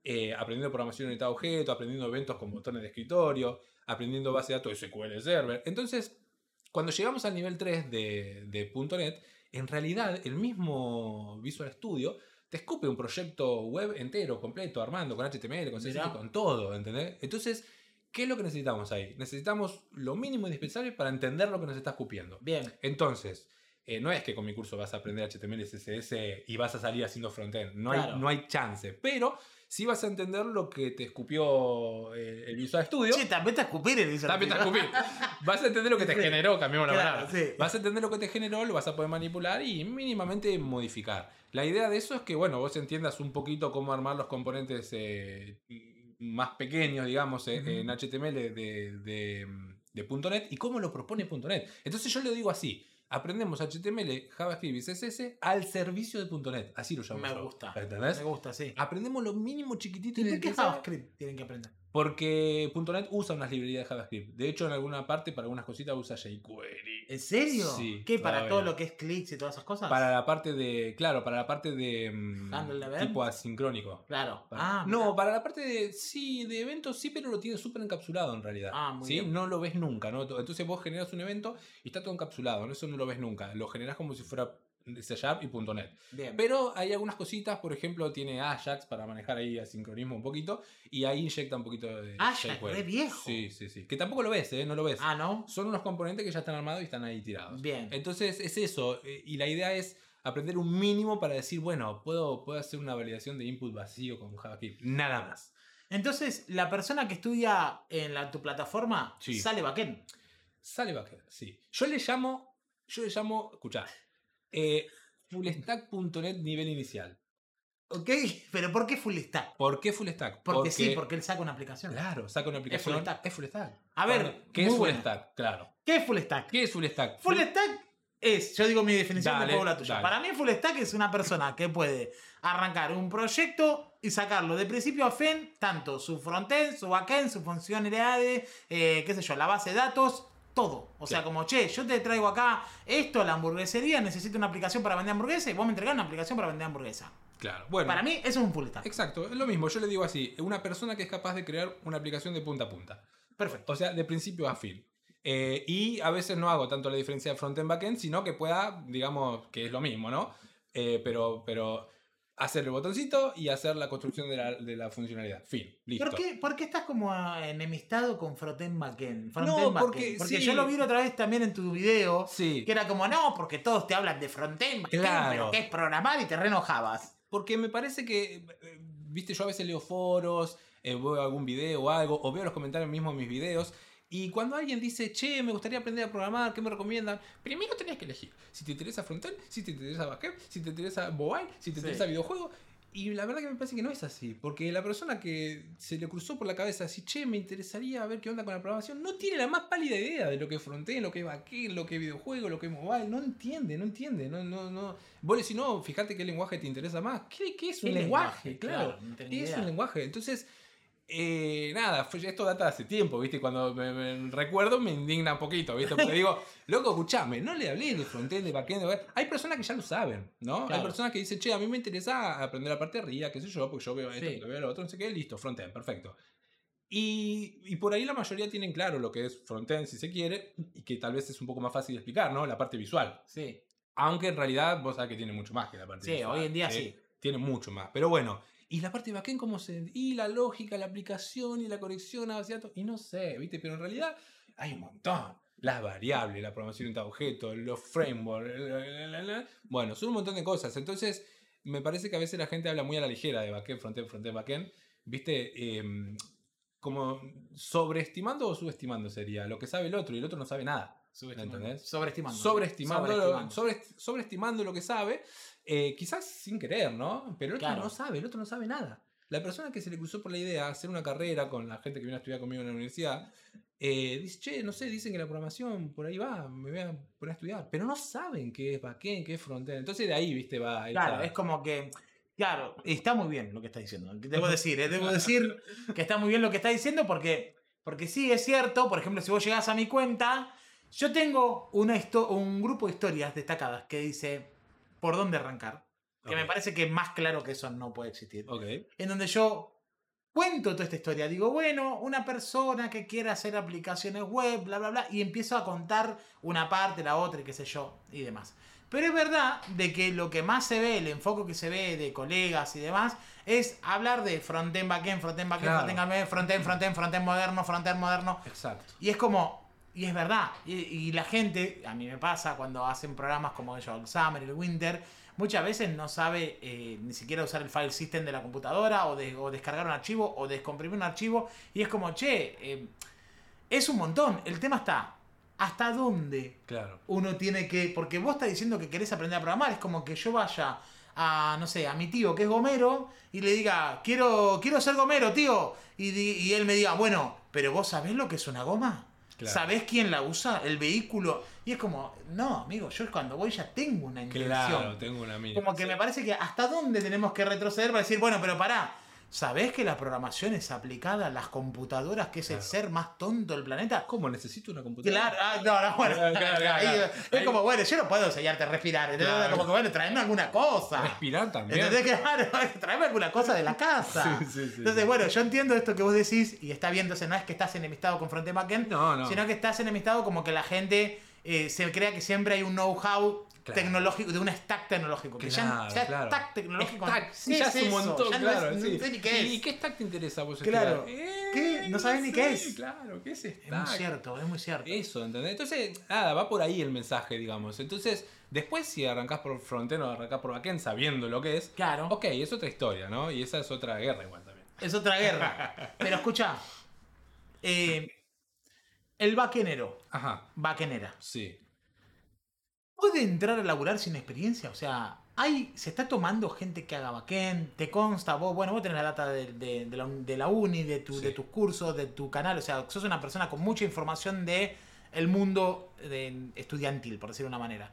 eh, aprendiendo programación orientada a objeto, aprendiendo eventos con botones de escritorio, aprendiendo base de datos de SQL Server. Entonces, cuando llegamos al nivel 3 de, de .NET, en realidad el mismo Visual Studio te escupe un proyecto web entero, completo, armando, con HTML, con CSS, con todo, ¿entendés? Entonces, ¿qué es lo que necesitamos ahí? Necesitamos lo mínimo indispensable para entender lo que nos está escupiendo. Bien. Entonces, eh, no es que con mi curso vas a aprender HTML CSS y vas a salir haciendo frontend. No, Claro. hay, no hay chance. Pero sí vas a entender lo que te escupió eh, el Visual Studio. Che, también te escupir el Visual También te Studio. escupí. [LAUGHS] Vas a entender lo que te Sí. generó, cambiamos la Claro, palabra. sí. Vas a entender lo que te generó, lo vas a poder manipular y mínimamente modificar. La idea de eso es que, bueno, vos entiendas un poquito cómo armar los componentes eh, más pequeños, digamos, eh, en HTML de, de, de .NET y cómo lo propone .NET. Entonces yo le digo así. Aprendemos HTML, JavaScript y CSS al servicio de .NET. Así lo llamo Me yo. gusta. ¿Entendés? Me gusta, sí. Aprendemos lo mínimo chiquitito ¿Y por qué. JavaScript tienen que aprender? Porque .NET usa unas librerías de JavaScript. De hecho, en alguna parte, para algunas cositas, usa jQuery. ¿En serio? Sí, ¿Qué? ¿Para todo lo que es clics y todas esas cosas? Para la parte de. Claro, para la parte de. event. tipo asincrónico. Claro. Para- Ah, no, para la parte de. Sí, de eventos sí, pero lo tiene súper encapsulado en realidad. Ah, muy ¿sí? bien. No lo ves nunca, ¿no? Entonces vos generas un evento y está todo encapsulado. ¿no? Eso no lo ves nunca. Lo generas como si fuera C Sharp y .NET. Bien. Pero hay algunas cositas, por ejemplo, tiene Ajax para manejar ahí asincronismo un poquito. Y ahí inyecta un poquito de. Ajax, re viejo. Sí, sí, sí. Que tampoco lo ves, ¿eh? No lo ves. Ah, ¿no? Son unos componentes que ya están armados y están ahí tirados. Bien. Entonces es eso. eh, Y la idea es aprender un mínimo para decir, bueno, puedo, puedo hacer una validación de input vacío con JavaScript. Nada más. Entonces, la persona que estudia en la, tu plataforma Sí. sale backend. Sale backend, sí. Yo le llamo, yo le llamo, escuchá, eh, fullstack.net nivel inicial. ¿Ok? Pero ¿por qué full stack? ¿Por qué full stack? Porque, sí, porque él saca una aplicación. Claro, saca una aplicación. full stack. Es full stack. A ver, Bueno, ¿qué es full buena. stack? Claro. ¿Qué es full stack? ¿Qué es full stack? Full stack es, yo digo mi definición, Dale, después la tuya. dale. Para mí, full stack es una persona que puede arrancar un proyecto y sacarlo de principio a fin, tanto su frontend, su backend, sus funcionalidades, eh, qué sé yo, la base de datos, todo. O sea, como, che, yo te traigo acá esto, la hamburguesería, necesito una aplicación para vender hamburguesas y vos me entregás una aplicación para vender hamburguesa. Claro. Bueno. Para mí, eso es un full stack. Exacto, es lo mismo. Yo le digo así: una persona que es capaz de crear una aplicación de punta a punta. Perfecto. O sea, de principio a fin. Eh, y a veces no hago tanto la diferencia de front-end backend, sino que pueda, digamos, que es lo mismo, ¿no? Eh, pero, pero hacer el botoncito y hacer la construcción de la, de la funcionalidad. Fin, listo. ¿Por qué, por qué estás como enemistado con frontend backend? Frontend, No, porque porque sí. yo lo vi otra vez también en tu video. Sí, Que era como, no, porque todos te hablan de frontend, backend, Claro. pero que es programar y te reenojabas. porque me parece que, eh, viste, yo a veces leo foros, eh, veo algún video o algo, o veo los comentarios mismos en mis videos. Y cuando alguien dice, che, me gustaría aprender a programar, ¿qué me recomiendan? Primero tenés que elegir si te interesa frontend, si te interesa backend, si te interesa mobile, si te Sí. interesa videojuego. Y la verdad que me parece que no es así, porque la persona que se le cruzó por la cabeza así, che, me interesaría ver qué onda con la programación, no tiene la más pálida idea de lo que es frontend, lo que es backend, lo que es videojuego, lo que es mobile, no entiende, no entiende, no, no, no. Vos le decís, no, fíjate qué lenguaje te interesa más. ¿Qué, qué es un ¿Qué lenguaje? lenguaje? Claro, Claro, no es idea. un lenguaje. Entonces, eh, nada, fue- esto data hace tiempo, ¿viste? Cuando me, me recuerdo me indigna un poquito, ¿viste? Porque [LAUGHS] digo, loco, escuchame, no le hablé de frontend, de backend, de Hay personas que ya lo saben, ¿no? Hay Claro. personas que dicen, che, a mí me interesa aprender la parte de arriba, qué sé yo, porque yo veo esto, Sí. porque veo lo otro, no sé qué, listo, frontend, perfecto. Y, y por ahí la mayoría tienen claro lo que es frontend, si se quiere, y que tal vez es un poco más fácil de explicar, ¿no? La parte visual. Sí. Aunque en realidad vos sabés que tiene mucho más que la parte Sí, visual. hoy en día sí. Tiene mucho más. Pero bueno, Y la parte de backend, ¿cómo se.? Y la lógica, la aplicación y la conexión a base de datos. Y no sé, ¿viste? Pero en realidad hay un montón. Las variables, la programación de objetos, los frameworks. la. Bueno, son un montón de cosas. Entonces, me parece que a veces la gente habla muy a la ligera de backend, frontend, frontend, backend. ¿Viste? Em, como sobreestimando o subestimando sería lo que sabe el otro y el otro no sabe nada. ¿Entendés? Sobreestimando. Sobreestimando, Sobreestimando. sobre- sobreestimando lo que sabe, eh, quizás sin querer, ¿no? Pero el otro Claro. no sabe, el otro no sabe nada. La persona que se le cruzó por la idea de hacer una carrera con la gente que viene a estudiar conmigo en la universidad, eh, dice, che, no sé, dicen que la programación por ahí va, me voy a poner a estudiar, pero no saben qué es backend, qué es frontend. Entonces de ahí, viste, va. Claro, esa- es como que. Claro, está muy bien lo que está diciendo. Debo decir, ¿eh? debo decir que está muy bien lo que está diciendo porque, porque sí, es cierto. Por ejemplo, si vos llegás a mi cuenta, yo tengo una un grupo de historias destacadas que dice por dónde arrancar. Que me parece que más claro que eso no puede existir. En donde yo cuento toda esta historia. Digo, bueno, una persona que quiere hacer aplicaciones web, bla, bla, bla. Y empiezo a contar una parte, la otra, y qué sé yo, y demás. Pero es verdad de que lo que más se ve, el enfoque que se ve de colegas y demás, es hablar de frontend, backend, frontend, backend, Claro. frontend, frontend, frontend, frontend moderno, frontend moderno. Exacto. Y es como, y es verdad. Y, y la gente, a mí me pasa cuando hacen programas como el Summer, el Winter, muchas veces no sabe eh, ni siquiera usar el file system de la computadora o, de, o descargar un archivo o descomprimir un archivo. Y es como, che, eh, es un montón. El tema está, ¿hasta dónde Claro. uno tiene que. Porque vos estás diciendo que querés aprender a programar. Es como que yo vaya a, no sé, a mi tío que es gomero y le diga, quiero, quiero ser gomero, tío. Y, y él me diga, bueno, pero vos sabés lo que es una goma. Claro. ¿Sabés quién la usa? El vehículo. Y es como, no, amigo, yo cuando voy ya tengo una intención. Claro, tengo una. Como que me parece que hasta dónde tenemos que retroceder para decir, bueno, pero pará. ¿Sabés que la programación es aplicada a las computadoras, que es el ser más tonto del planeta? ¿Cómo necesito una computadora? Claro, ah, no, no, bueno. Claro, claro. Es como, bueno, yo no puedo enseñarte a respirar. Claro. Como que, bueno, traeme alguna cosa. Respirar también. ¿Entendés? Claro, [LAUGHS] traeme alguna cosa de la casa. Sí, sí, sí, entonces, bueno, yo entiendo esto que vos decís y está bien, entonces no es que estás enemistado con No, no. sino que estás enemistado como que la gente eh, se crea que siempre hay un know-how Claro. tecnológico, de un stack tecnológico. Que ya- Claro, ya, claro. stack tecnológico. Stack, sí, ¿qué ya es es un montón, Ya no claro. es- sí. no sé ni qué es. ¿Y qué stack te interesa vos Claro. estudiar? Eh, ¿Qué? No sabés ni qué es. Claro, ¿qué es Es stack? muy cierto, es muy cierto. Eso, ¿entendés? Entonces, nada, va por ahí el mensaje, digamos. Entonces, después si arrancás por frontend o arrancás por backend sabiendo lo que es, Claro. ok, es otra historia, ¿no? Y esa es otra guerra igual también. Es otra guerra. [LAUGHS] Pero escucha, eh, el vaquenero, Ajá, vaquenera, sí. ¿Puede entrar a laburar sin experiencia? O sea, hay, se está tomando gente que haga backend, te consta, vos, bueno, vos tenés la data de, de- de la, de la uni, de, tu, Sí. de tus cursos, de tu canal, o sea, sos una persona con mucha información de el mundo de- estudiantil, por decirlo de una manera.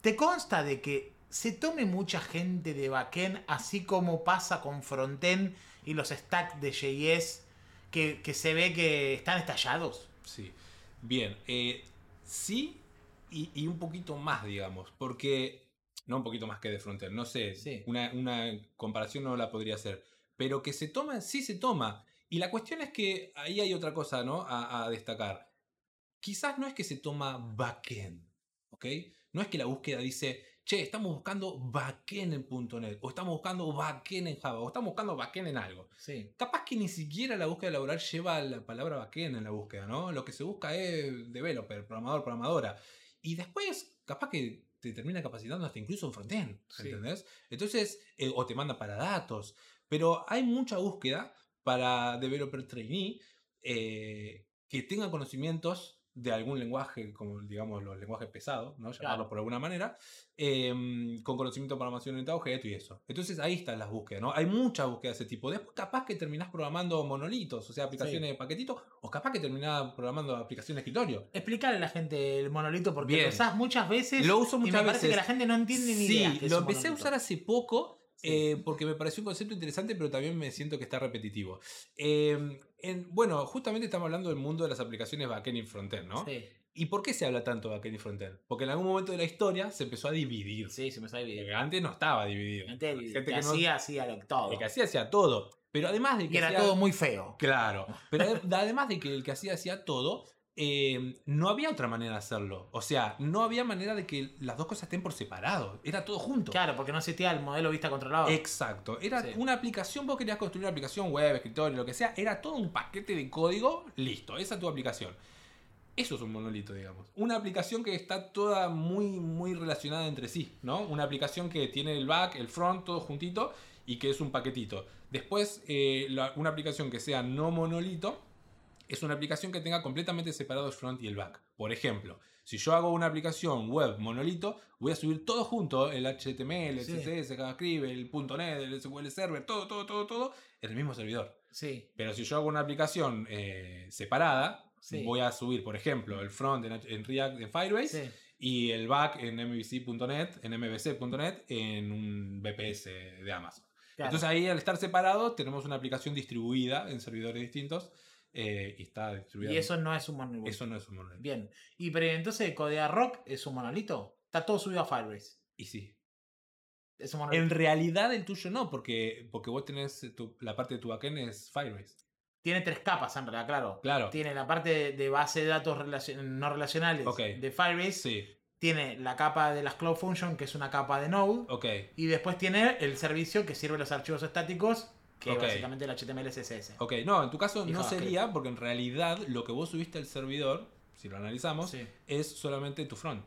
¿Te consta de que se tome mucha gente de backend, así como pasa con frontend y los stacks de JS, que, que se ve que están estallados? Sí. Bien, eh, sí y, y un poquito más, digamos, porque... No un poquito más que de frontend, no sé, Sí. una, una comparación no la podría hacer, pero que se toma, sí se toma. Y la cuestión es que ahí hay otra cosa, ¿no? A, a destacar. Quizás no es que se toma backend, ¿ok? No es que la búsqueda dice, che, estamos buscando backend en .NET, o estamos buscando backend en Java, o estamos buscando backend en algo. Sí. Capaz que ni siquiera la búsqueda laboral lleva la palabra backend en la búsqueda, ¿no? Lo que se busca es developer, programador, programadora. Y después, capaz que te termina capacitando hasta incluso en frontend, Sí. ¿entendés? Entonces, eh, o te manda para datos. Pero hay mucha búsqueda para developer trainee eh, que tenga conocimientos de algún lenguaje, como digamos los lenguajes pesados, ¿no? llamarlo Claro. por alguna manera, em, con conocimiento de programación orientada a objeto y eso. Entonces ahí están las búsquedas, ¿no? Hay muchas búsquedas de ese tipo. Después capaz que terminás programando monolitos, o sea, aplicaciones de paquetitos, o capaz que terminás programando aplicaciones de escritorio. Explicarle a la gente el monolito porque Bien. lo usás muchas veces Lo uso y muchas me parece veces. que la gente no entiende ni Sí, idea. es lo empecé a usar hace poco. Sí. eh, porque me pareció un concepto interesante, pero también me siento que está repetitivo. Eh, en- bueno, justamente estamos hablando del mundo de las aplicaciones backend y frontend, ¿no? Sí, ¿Y por qué se habla tanto de backend y frontend? Porque en algún momento de la historia se empezó a dividir. sí, se sale bien. Porque Antes no estaba dividido. Antes gente que que no- hacía, hacía lo- todo. El que hacía hacía todo. Pero además de que Y era hacía- todo muy feo. Claro. Pero [LAUGHS] ade- además de que el que hacía hacía todo, eh, no había otra manera de hacerlo. O sea, no había manera de que las dos cosas estén por separado. Era todo junto. Claro, porque no existía el modelo vista controlado. Exacto. Era Sí. una aplicación, vos querías construir una aplicación web, escritorio, lo que sea. Era todo un paquete de código, listo. Esa es tu aplicación. Eso es un monolito, digamos. Una aplicación que está toda muy, muy relacionada entre sí, ¿no? Una aplicación que tiene el back, el front, todo juntito y que es un paquetito. Después, eh, la- una aplicación que sea no monolito es una aplicación que tenga completamente separado el front y el back. Por ejemplo, si yo hago una aplicación web monolito, voy a subir todo junto, el HTML, el Sí. CSS, JavaScript, el .NET, el SQL Server, todo, todo, todo, todo, en el mismo servidor. Sí. Pero si yo hago una aplicación eh, separada, Sí. voy a subir, por ejemplo, el front en, React en Firebase Sí. y el back en mbc.net, en mbc.net, en un VPS de Amazon. Claro. Entonces ahí al estar separados tenemos una aplicación distribuida en servidores distintos eh, y está distribuida. y eso no es un monolito. Eso no es un monolito. Bien. Y pero entonces Codea Rock es un monolito. Está todo subido a Firebase. Y sí. Es un monolito. En realidad el tuyo no, porque, porque vos tenés tu- la parte de tu backend es Firebase. Tiene tres capas en realidad, claro. Claro. Tiene la parte de, base de datos relacion- no relacionales de Firebase. Sí, Tiene la capa de las Cloud Function, que es una capa de Node. ok. Y después tiene el servicio que sirve los archivos estáticos, que es básicamente el HTML CSS. Ok, no, en tu caso Y no sería, porque en realidad lo que vos subiste al servidor, si lo analizamos, Sí, es solamente tu front.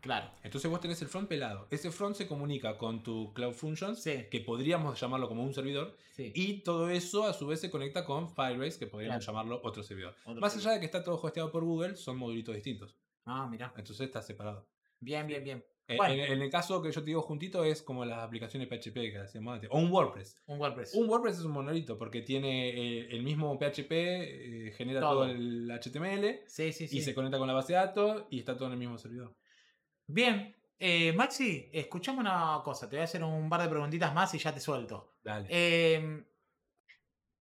claro. Entonces vos tenés el front pelado. Ese front se comunica con tu Cloud Functions, Sí. que podríamos llamarlo como un servidor, Sí. y todo eso a su vez se conecta con Firebase, que podríamos Claro. llamarlo otro servidor. Otro Más allá de que está todo hosteado por Google, son modulitos distintos. Ah, mira. Entonces está separado. Bien, bien, bien. Eh, Bueno. En, en el caso que yo te digo juntito es como las aplicaciones PHP que hacíamos antes. O un WordPress. Un WordPress. Un WordPress es un monolito porque tiene eh, el mismo PHP, eh, genera Todo. todo. el HTML Sí, sí, sí. y se conecta con la base de datos y está todo en el mismo servidor. Bien. Eh, Maxi, escuchame una cosa. Te voy a hacer un par de preguntitas más y ya te suelto. Dale. Eh,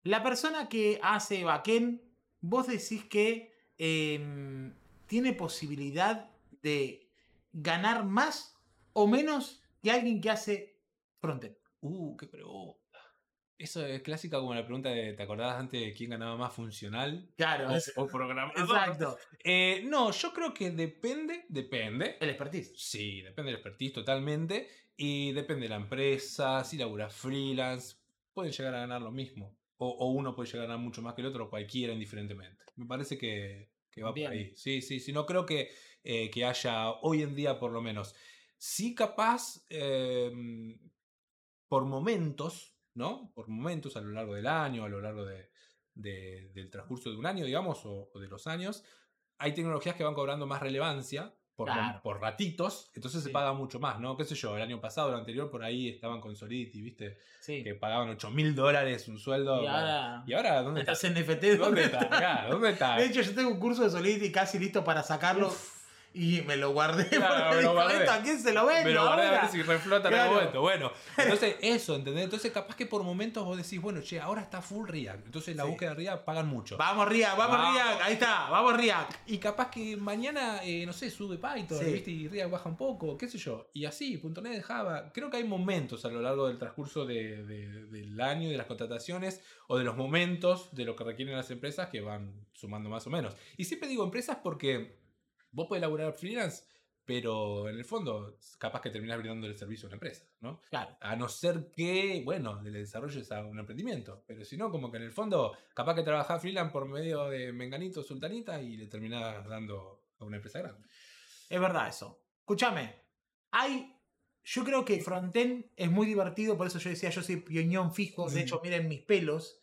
la persona que hace backend, vos decís que eh, tiene posibilidad de ganar más o menos que alguien que hace frontend. Uh, qué pregunta. Eso es clásica como la pregunta de, ¿te acordabas antes de quién ganaba más funcional Claro, o, o programador? exacto. Eh, no, yo creo que depende, depende. El expertise. Sí, depende del expertise totalmente. Y depende de la empresa, si labura freelance, pueden llegar a ganar lo mismo. O, o uno puede llegar a ganar mucho más que el otro, cualquiera indiferentemente. Me parece que, que va Bien. por ahí. Sí, sí, sí. No creo que, eh, que haya, hoy en día por lo menos, sí capaz, eh, por momentos, ¿no? Por momentos a lo largo del año, a lo largo de- de- del transcurso de un año, digamos, o, o de los años, hay tecnologías que van cobrando más relevancia por, Claro. por ratitos, entonces Sí. se paga mucho más, ¿no? ¿Qué sé yo? El año pasado, el anterior, por ahí estaban con Solidity, ¿viste? Sí. Que pagaban 8 mil dólares un sueldo. Y ahora. ¿Y ahora dónde está? Estás en NFT. ¿Dónde está? Acá, ¿Dónde está? De hecho, yo tengo un curso de Solidity casi listo para sacarlo y me lo guardé. Claro, me lo guardé. ¿esto ¿A quién se lo vendo? Pero guardé a ver si reflota en Claro. algún momento. Bueno, [LAUGHS] entonces eso, ¿entendés? Entonces capaz que por momentos vos decís, bueno, che, ahora está full React. Entonces la Sí. búsqueda de React pagan mucho. Vamos, Riak, vamos, Vamos. Riak. Ahí está, vamos, Riak. Y capaz que mañana, eh, no sé, sube Python, Sí. ¿viste? Y React baja un poco, qué sé yo. Y así, .NET, Java. Creo que hay momentos a lo largo del transcurso de- de- del año, de las contrataciones, o de los momentos de lo que requieren las empresas que van sumando más o menos. Y siempre digo empresas porque vos podés laburar freelance, pero en el fondo, capaz que terminás brindando el servicio a una empresa, ¿no? Claro. A no ser que, bueno, le desarrolles a un emprendimiento. Pero si no, como que en el fondo, capaz que trabajás freelance por medio de Menganito, Sultanita y le terminás dando a una empresa grande. Es verdad eso. Escúchame. Hay. Yo creo que frontend es muy divertido, por eso yo decía, yo soy pioñón fijo. De Mm. hecho, miren mis pelos.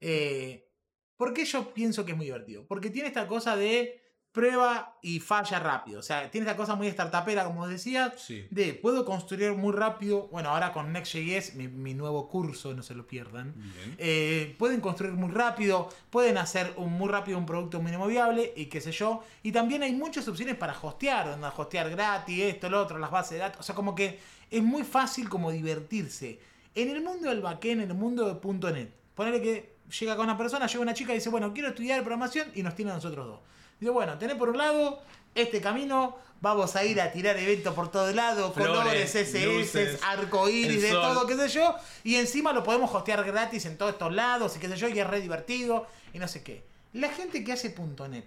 Eh, ¿Por qué yo pienso que es muy divertido? Porque tiene esta cosa de prueba y falla rápido. O sea, tiene esta cosa muy startupera, como os decía, Sí. de puedo construir muy rápido. Bueno, ahora con Next.js, mi, mi nuevo curso, no se lo pierdan. Eh, pueden construir muy rápido, pueden hacer un, muy rápido un producto mínimo viable y qué sé yo. Y también hay muchas opciones para hostear, donde hostear gratis, esto, lo otro, las bases de datos. O sea, como que es muy fácil como divertirse. En el mundo del backend, en el mundo de .NET, ponerle que llega con una persona, llega una chica y dice, bueno, quiero estudiar programación y nos tiene a nosotros dos. Dice, bueno, tenés por un lado este camino, vamos a ir a tirar eventos por todos lados, Flores, colores, SS, arcoíris, de todo, qué sé yo. Y encima lo podemos hostear gratis en todos estos lados y qué sé yo, y es re divertido y no sé qué. La gente que hace .NET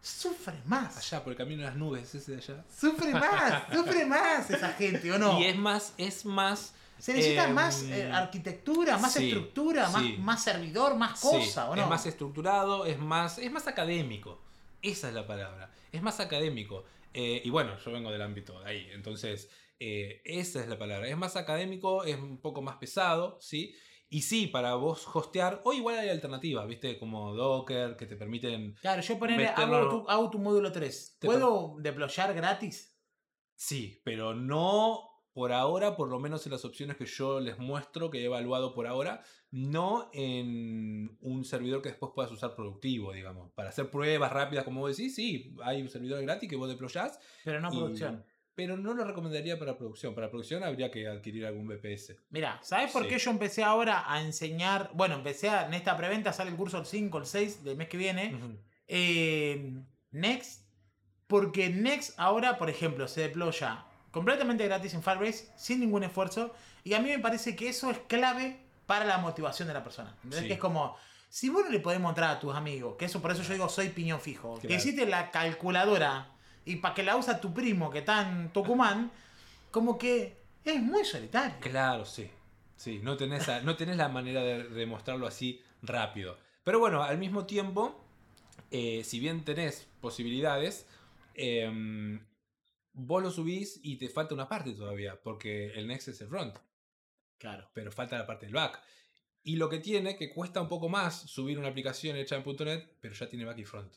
sufre más. Allá, por el camino de las nubes, ese de allá. Sufre más, [LAUGHS] sufre más esa gente, ¿o no? Y es más, es más. Se necesita em, más eh, arquitectura, más sí, estructura, más, sí. más servidor, más sí, cosa, ¿o no? Es más estructurado, es más, es más académico. Esa es la palabra. Es más académico. Eh, y bueno, yo vengo del ámbito de ahí. Entonces, eh, esa es la palabra. Es más académico, es un poco más pesado, ¿sí? Y sí, para vos hostear, o igual hay alternativas, ¿viste? Como Docker, que te permiten. Claro, yo poner, meterlo- hago tu, hago tu módulo 3. Te ¿Puedo deployar gratis? Sí, pero no por ahora, por lo menos en las opciones que yo les muestro, que he evaluado por ahora, no en un servidor que después puedas usar productivo, digamos. Para hacer pruebas rápidas, como vos decís, sí, hay un servidor gratis que vos deployás, Pero no Y- producción. pero no lo recomendaría para producción. Para producción habría que adquirir algún VPS. Mira, ¿sabes por Sí. qué yo empecé ahora a enseñar? Bueno, empecé a, en esta preventa, sale el curso el 5, el 6 del mes que viene. Eh, Next, porque Next ahora, por ejemplo, se deploya completamente gratis en Firebase, sin ningún esfuerzo, y a mí me parece que eso es clave para la motivación de la persona. ¿entendés? Sí. Que es como, si vos no le podés mostrar a tus amigos, que eso por eso yo digo soy piñón fijo, que hiciste la calculadora y para que la usa tu primo que está en Tucumán, como que es muy solitario. Claro, sí. Sí, no tenés, a- no tenés la manera de demostrarlo así rápido. Pero bueno, al mismo tiempo, eh, si bien tenés posibilidades, em, vos lo subís y te falta una parte todavía, porque el Next es el front, Claro. pero falta la parte del back. Y lo que tiene, que cuesta un poco más subir una aplicación hecha en .NET, pero ya tiene back y front.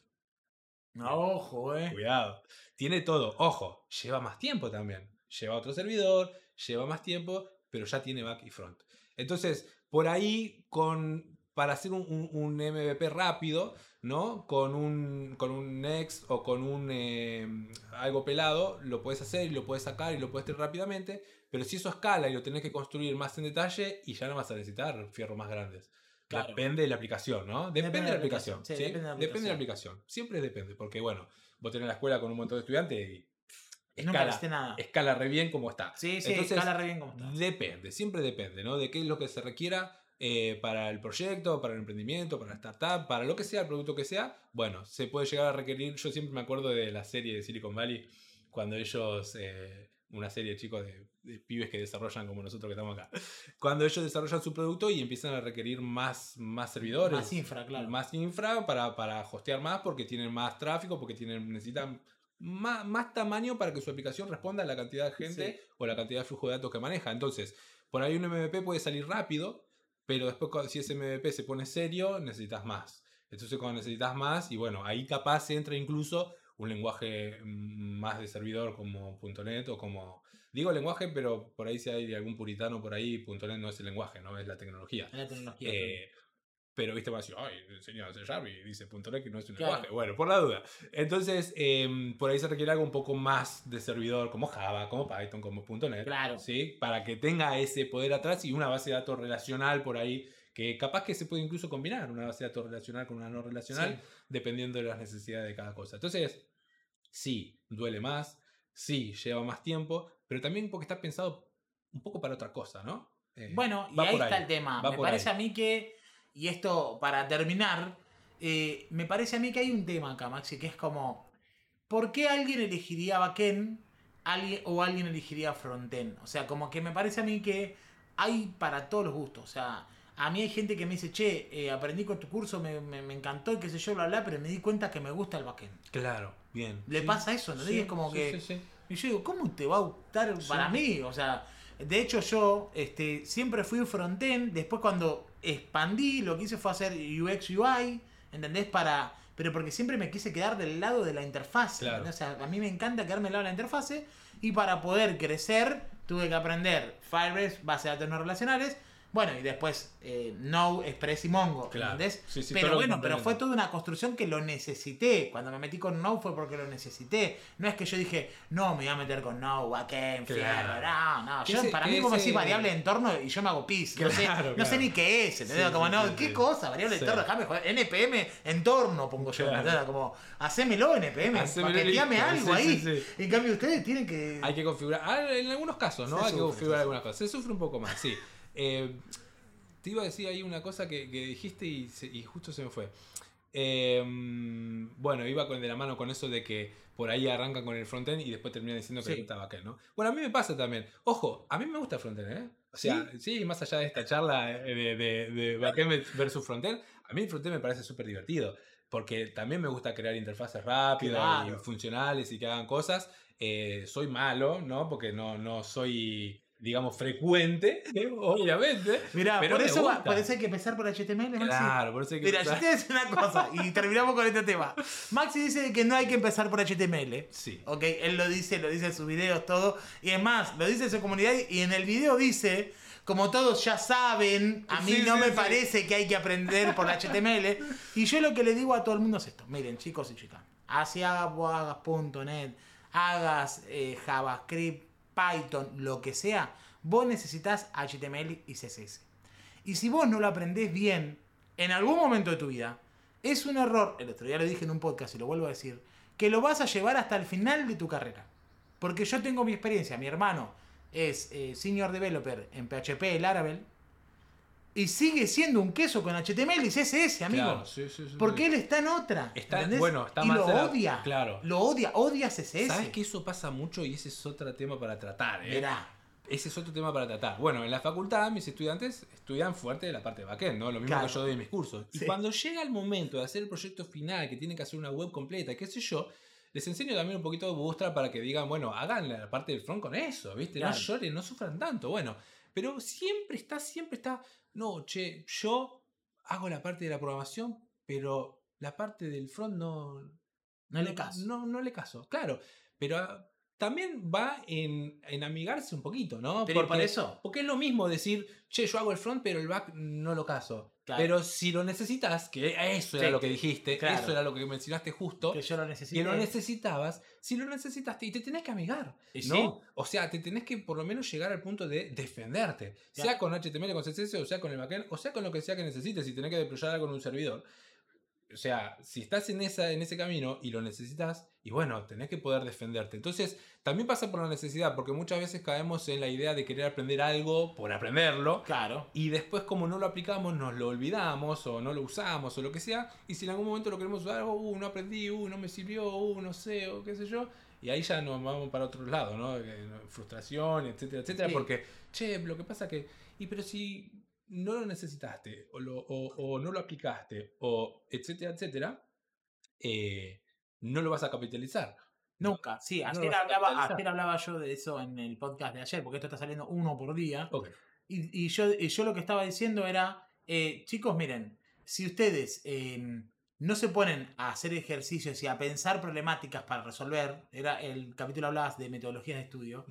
Ojo, eh. Cuidado. Tiene todo. Ojo, lleva más tiempo también. Lleva otro servidor, lleva más tiempo, pero ya tiene back y front. Entonces, por ahí, con, para hacer un, un- un MVP rápido, ¿no? Con un, con un Next o con un eh, algo pelado, lo puedes hacer y lo puedes sacar y lo puedes tener rápidamente. Pero si eso escala y lo tenés que construir más en detalle, y ya no vas a necesitar fierros más grandes. Claro. Depende de la aplicación, ¿no? Depende, de la aplicación. sí, ¿sí? depende de la Depende de la aplicación. aplicación. Siempre depende, porque bueno, vos tenés la escuela con un montón de estudiantes y escala, necesité nada. escala re bien como está. Sí, sí, Entonces, escala re bien como está. Depende, siempre depende, ¿no? De qué es lo que se requiera eh, para el proyecto, para el emprendimiento, para la startup, para lo que sea, el producto que sea. Bueno, se puede llegar a requerir. Yo siempre me acuerdo de la serie de Silicon Valley, cuando ellos, eh, una serie de chicos de, de pibes que desarrollan como nosotros que estamos acá, cuando ellos desarrollan su producto y empiezan a requerir más, más servidores. Más infra, claro. Más infra para, para hostear más porque tienen más tráfico, porque tienen, necesitan más, más tamaño para que su aplicación responda a la cantidad de gente Sí. o la cantidad de flujo de datos que maneja. Entonces, por ahí un MVP puede salir rápido, pero después si ese MVP se pone serio, necesitas más. Entonces cuando necesitas más, y bueno, ahí capaz entra incluso un lenguaje mm, más de servidor como .NET o como... Digo lenguaje, pero por ahí si hay algún puritano por ahí, .NET no es el lenguaje, no es la tecnología. La tecnología. Eh, pero viste, va a decir, ay, C Sharp y dice .NET que no es un Claro. lenguaje. Bueno, por la duda. Entonces, em, por ahí se requiere algo un poco más de servidor, como Java, como Python, como .NET. Claro. ¿sí? Para que tenga ese poder atrás y una base de datos relacional por ahí, que capaz que se puede incluso combinar una base de datos relacional con una no relacional, Sí. dependiendo de las necesidades de cada cosa. Entonces, sí, duele más, sí, lleva más tiempo, pero también porque está pensado un poco para otra cosa, ¿no? Eh, Bueno, y ahí está el tema. va Me parece ahí. a mí que, y esto para terminar, eh, me parece a mí que hay un tema acá, Maxi, que es como, ¿por qué alguien elegiría backend alguien, o alguien elegiría frontend? O sea, como que me parece a mí que hay para todos los gustos. O sea, a mí hay gente que me dice, che, eh, aprendí con tu curso, me, me- me encantó y qué sé yo, bla, bla, pero me di cuenta que me gusta el backend. Claro, bien. Le pasa eso, ¿no? Y es como sí, que- sí, sí. Y yo digo, ¿cómo te va a gustar Sí. para mí? O sea, de hecho yo este, siempre fui un frontend, después cuando expandí lo que hice fue hacer UX UI, ¿entendés? Para, pero porque siempre me quise quedar del lado de la interfase. Claro. O sea, a mí me encanta quedarme del lado de la interfase y para poder crecer tuve que aprender Firebase, base de datos no relacionales. Bueno, y después eh, Node, Express y Mongo, Claro. ¿entendés? Sí, sí, todo pero bueno, pero fue toda una construcción que lo necesité. Cuando me metí con Node fue porque lo necesité. No es que yo dije, no, me voy a meter con Node, backend, Claro. fierro, no, no. Yo, para mí, ese- decís variable de entorno y yo me hago pis. No, sé, Claro, no sé claro. ni qué es, ¿entendés? Como, no, ¿qué cosa? Variable de entorno, déjame joder. NPM, entorno pongo yo. Claro. ¿entendés? Como, hacémelo NPM, paqueteame algo ahí. En cambio, ustedes tienen que. Hay que configurar. ah, en algunos casos, ¿no? Hay que configurar algunas cosas. Se sufre un poco más, sí. Eh, te iba a decir ahí una cosa que, que dijiste y, se- y justo se me fue. Em, bueno, iba con, de la mano con eso de que por ahí arrancan con el frontend y después terminan diciendo que Sí. gusta backend, ¿no? Bueno, a mí me pasa también. Ojo, a mí me gusta frontend, ¿eh? O sea, sí, más allá de esta charla eh, de, de, de backend versus frontend, a mí el frontend me parece súper divertido. Porque también me gusta crear interfaces rápidas Claro. y funcionales y que hagan cosas. Eh, soy malo, ¿no? Porque no, no soy, digamos, frecuente, [LAUGHS] obviamente. Mirá, Pero por eso, por eso hay que empezar por HTML, Maxi. Claro, por eso hay que Mira, yo te voy a decir una cosa y [LAUGHS] terminamos con este tema. Maxi dice que no hay que empezar por HTML. Sí. Ok, él lo dice, lo dice en sus videos, todo. Y es más, lo dice en su comunidad y en el video dice, como todos ya saben, a mí Sí, no sí, me sí. parece que hay que aprender por HTML. [LAUGHS] Y yo lo que le digo a todo el mundo es esto. Miren, chicos y chicas, así hagas vos hagas .NET, hagas eh, JavaScript, Python, lo que sea, vos necesitas HTML y CSS. Y si vos no lo aprendés bien, en algún momento de tu vida, es un error, el otro día lo dije en un podcast y lo vuelvo a decir, que lo vas a llevar hasta el final de tu carrera. Porque yo tengo mi experiencia, mi hermano es eh, senior developer en PHP, Laravel, y sigue siendo un queso con HTML y CSS, amigo. Claro, sí, sí, sí, Porque él está en otra. Está- bueno, está y más lo la- odia. claro. Lo odia, odia CSS. ¿Sabes que eso pasa mucho y ese es otro tema para tratar? ¿eh? Mirá. Ese es otro tema para tratar. Bueno, en la facultad mis estudiantes estudian fuerte de la parte de backend, ¿no? Lo mismo Claro. que yo doy en mis cursos. Y cuando llega el momento de hacer el proyecto final, que tienen que hacer una web completa, qué sé yo, les enseño también un poquito de Bootstrap para que digan, bueno, hagan la parte del front con eso, ¿viste? Claro. No lloren, no sufran tanto. Bueno, pero siempre está, siempre está, no, che, yo hago la parte de la programación, pero la parte del front no, No le caso. no, no le caso, claro. Pero ah, también va en, en amigarse un poquito, ¿no? Pero por eso. Porque es lo mismo decir, che, yo hago el front, pero el back no lo caso. Claro. Pero si lo necesitas, que eso era Sí, lo que dijiste, claro. eso era lo que mencionaste justo, Que yo lo necesito. que lo necesitabas, si lo necesitaste y te tenés que amigar, Y ¿no? sí. O sea, te tenés que por lo menos llegar al punto de defenderte, Ya. sea con HTML, con CSS, o sea con el backend, o sea con lo que sea que necesites, si tenés que deployar algo en un servidor. O sea, si estás en, esa, en ese camino y lo necesitas, y bueno, tenés que poder defenderte. Entonces, también pasa por la necesidad, porque muchas veces caemos en la idea de querer aprender algo por aprenderlo, Claro. y después como no lo aplicamos nos lo olvidamos o no lo usamos o lo que sea. Y si en algún momento lo queremos usar, uh, no aprendí, uh, no me sirvió, uh, no sé, o qué sé yo. Y ahí ya nos vamos para otro lado, ¿no? Eh, Frustración, etcétera, etcétera. Sí. Porque, che, lo que pasa que... Y pero si no lo necesitaste o, lo- o- o no lo aplicaste o etcétera, etcétera, eh, no lo vas a capitalizar. Nunca. Sí, No ayer, hablaba, ayer hablaba yo de eso en el podcast de ayer, porque esto está saliendo uno por día. Y, y yo, y yo lo que estaba diciendo era, eh, chicos, miren, si ustedes eh, no se ponen a hacer ejercicios y a pensar problemáticas para resolver, era el capítulo hablabas de metodologías de estudio,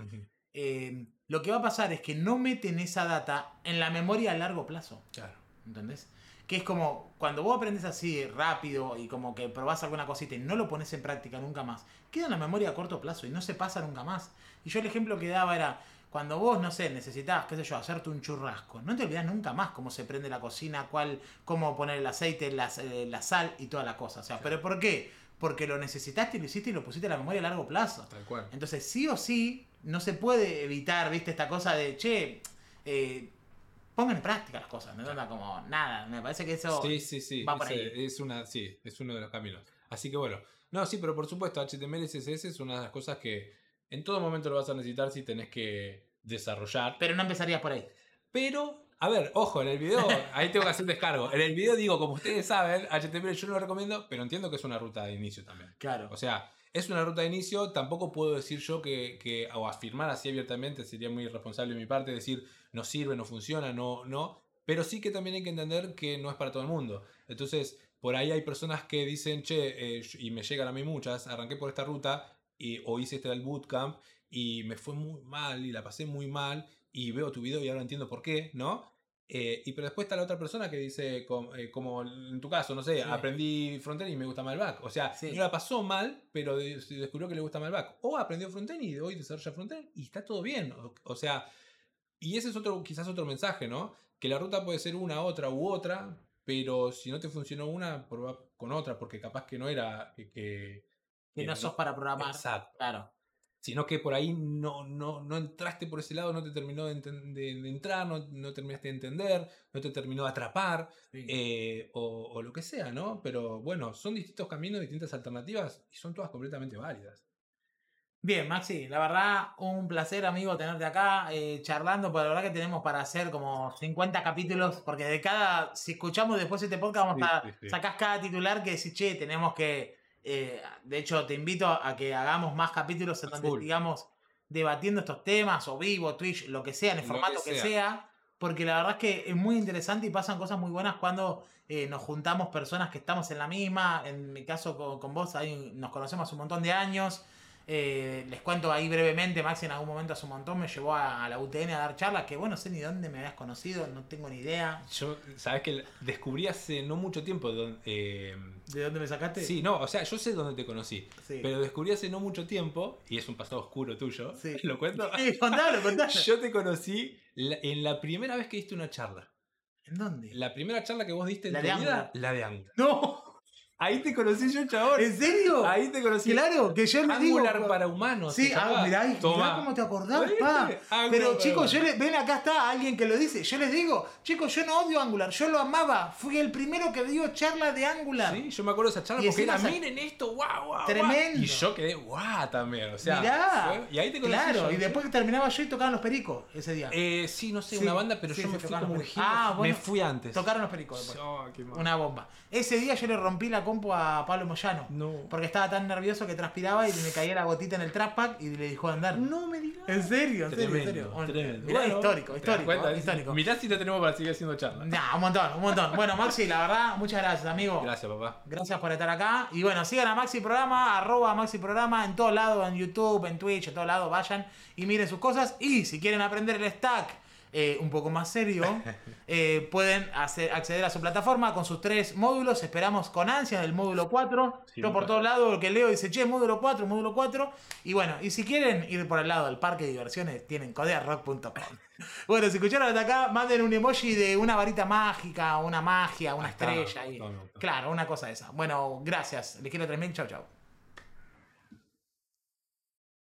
eh, lo que va a pasar es que no meten esa data en la memoria a largo plazo. Claro. ¿Entendés? Que es como cuando vos aprendes así rápido y como que probás alguna cosita y no lo pones en práctica nunca más, queda en la memoria a corto plazo y no se pasa nunca más. Y yo el ejemplo que daba era, cuando vos, no sé, necesitabas, qué sé yo, hacerte un churrasco, no te olvidás nunca más cómo se prende la cocina, cuál, cómo poner el aceite, la, eh, la sal y toda la cosa. O sea, ¿pero por qué? Porque lo necesitaste y lo hiciste y lo pusiste en la memoria a largo plazo. Tal cual. Entonces, sí o sí, no se puede evitar, viste, esta cosa de, che, eh, pongan en práctica las cosas, no anda como nada. Me parece que eso... Sí, sí, sí. va por ahí. Es, una, sí, es uno de los caminos. Así que bueno. No, sí, pero por supuesto, HTML y CSS es una de las cosas que en todo momento lo vas a necesitar si tenés que desarrollar. Pero no empezarías por ahí. Pero, a ver, ojo, en el video, [LAUGHS] ahí tengo que hacer descargo. En el video digo, como ustedes saben, HTML yo no lo recomiendo, pero entiendo que es una ruta de inicio también. Claro. O sea, es una ruta de inicio, tampoco puedo decir yo que, que o afirmar así abiertamente, sería muy irresponsable de mi parte, decir no sirve, no funciona, no, no, pero sí que también hay que entender que no es para todo el mundo. Entonces, por ahí hay personas que dicen, che, eh, y me llegan a mí muchas, arranqué por esta ruta y, o hice este del bootcamp y me fue muy mal y la pasé muy mal y veo tu video y ahora entiendo por qué, ¿no? Eh, y pero después está la otra persona que dice, com- eh, como en tu caso, no sé, Sí. aprendí frontend y me gusta más el back. O sea, Sí. no la pasó mal, pero descubrió que le gusta más el back. O aprendió frontend y hoy desarrolla frontend y está todo bien. O, o sea, y ese es otro, quizás otro mensaje, ¿no? Que la ruta puede ser una, otra u otra, pero si no te funcionó una, prueba con otra, porque capaz que no era que... que- Que no sos para programar. Exacto. Claro. Sino que por ahí no, no, no entraste por ese lado, no te terminó de, de- de entrar, no, no terminaste de entender, no te terminó de atrapar, eh, o, o lo que sea, ¿no? Pero bueno, son distintos caminos, distintas alternativas y son todas completamente válidas. Bien, Maxi, la verdad, un placer, amigo, tenerte acá eh, charlando, porque la verdad que tenemos para hacer como 50 capítulos, porque de cada, si escuchamos después este podcast, vamos Sí, a sí, sacás cada titular que decís, che, tenemos que, eh, de hecho, te invito a que hagamos más capítulos en donde sigamos debatiendo estos temas, o vivo, Twitch, lo que sea, en el Lo formato que que sea. porque la verdad es que es muy interesante y pasan cosas muy buenas cuando eh, nos juntamos personas que estamos en la misma. En mi caso con, con vos, ahí nos conocemos un montón de años. Eh, les cuento ahí brevemente, Maxi en algún momento hace un montón me llevó a, a la UTN a dar charlas, que bueno, no sé ni dónde me habías conocido, no tengo ni idea. Yo, sabes que descubrí hace no mucho tiempo. don- eh, ¿De dónde me sacaste? sí, no, o sea, yo sé dónde te conocí. Sí. Pero descubrí hace no mucho tiempo, y es un pasado oscuro tuyo. Sí. [LAUGHS] ¿Lo cuento? Sí, contalo, contalo. [LAUGHS] Yo te conocí la- en la primera vez que diste una charla. ¿En dónde? La primera charla que vos diste en La tu de vida, la de Angular. ¡No! Ahí te conocí yo, chabón. ¿En serio? Ahí te conocí. Claro, que yo le digo. Angular para humanos. Sí, ah, mirá, mirá cómo te acordás, pa. Pero chicos, yo humanos. le- ven acá está alguien que lo dice. Yo les digo, chicos, yo no odio Angular, yo lo amaba. Fui el primero que dio charla de Angular. Sí, yo me acuerdo de esa charla Y porque era, sa- miren esto, guau, guau. Tremendo. guau". Y yo quedé guau también. O sea, Mirá. fue- y ahí te conocí. Claro, yo, y después que terminaba yo y tocaban los pericos ese día. Eh, sí, no sé, Sí, una banda, pero sí, yo me fui como un. Ah, bueno. Me fui antes. Tocaron los pericos después. Oh, qué mal. Una bomba. Ese día yo le rompí la compu a Pablo Moyano. No. Porque estaba tan nervioso que transpiraba y me caía la gotita en el trap pack y le dejó de andar. No me digas. En serio, en serio, en Tremendo, serio. Bueno, tremendo. mirá, Bueno, histórico, ¿te das histórico, cuenta? histórico. Mirá si te tenemos para seguir haciendo charla. Nah, un montón, un montón. Bueno, Maxi, la verdad, muchas gracias, amigo. Gracias, papá. Gracias por estar acá. Y bueno, sigan a Maxi Programa, arroba Maxi Programa en todos lados, en YouTube, en Twitch, en todos lados, vayan y miren sus cosas. Y si quieren aprender el stack eh, un poco más serio, [LAUGHS] eh, pueden hacer, acceder a su plataforma con sus tres módulos. Esperamos con ansia el módulo 4. Sí, Yo por todos lados lo que leo dice, che, módulo 4, módulo 4. Y bueno, y si quieren ir por el lado del parque de diversiones, tienen codearrock.com. [LAUGHS] Bueno, si escucharon hasta acá, manden un emoji de una varita mágica, una magia, una Ahí estrella. Claro, una cosa de esa. Bueno, gracias. Les quiero 3000. Chau, chau.